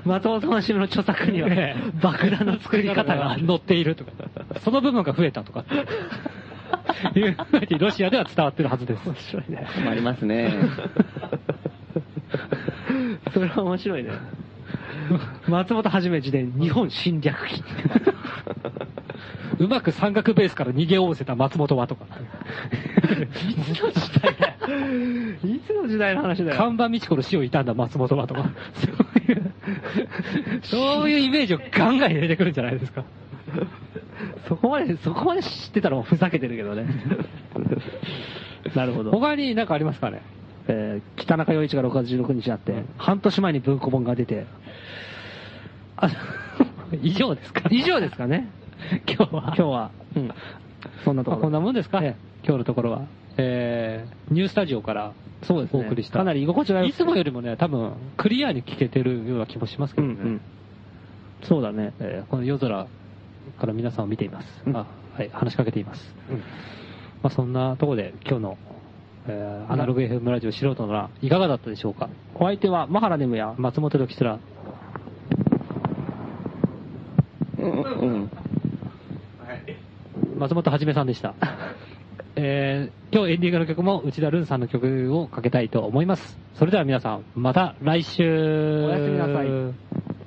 松本真の著作にはええ爆弾の作り方が [laughs] 載っているとか、その部分が増えたとか、いうふうにロシアでは伝わってるはずです。面白いね。困りますね。[laughs] それは面白いね。松本はじめ自伝、日本侵略記。うまく三角ベースから逃げおおせた松本はとか。いつの時代だよ。いつの時代の話だよ。看板道子の死を悼んだ松本はとか。そういう、そういうイメージをガンガン入れてくるんじゃないですか。そこまで、そこまで知ってたらもうふざけてるけどね。なるほど。他に何かありますかね？えー北中陽一が6月16日にあって、半年前に文庫本が出て、あ以上ですか以上ですかね。[laughs] 今日は。今日は。うん。そんなところ。まあこんなもんですか、え今日のところは。えー、ニュースタジオからそうですね。お送りした。かなり居心地がいつもよりもね、多分、クリアに聞けてるような気もしますけどね。うんうん。そうだね。えーこの夜空から皆さんを見ています。うんあはい、話しかけています。うんまあ、そんなところで今日の、えーアナログ FM ラジオ素人の欄いかがだったでしょうか？お相手は、マハラネムや、松本時すら、うん、うん。松本はじめさんでした。[laughs] えー今日エンディングの曲も内田ルンさんの曲をかけたいと思います。それでは皆さん、また来週おやすみなさい「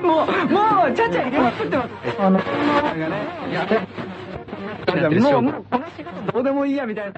もう、もう、ちゃちゃ入れまくってます。あの、がや、もう、もう、この仕事どうでもいいや、みたいな。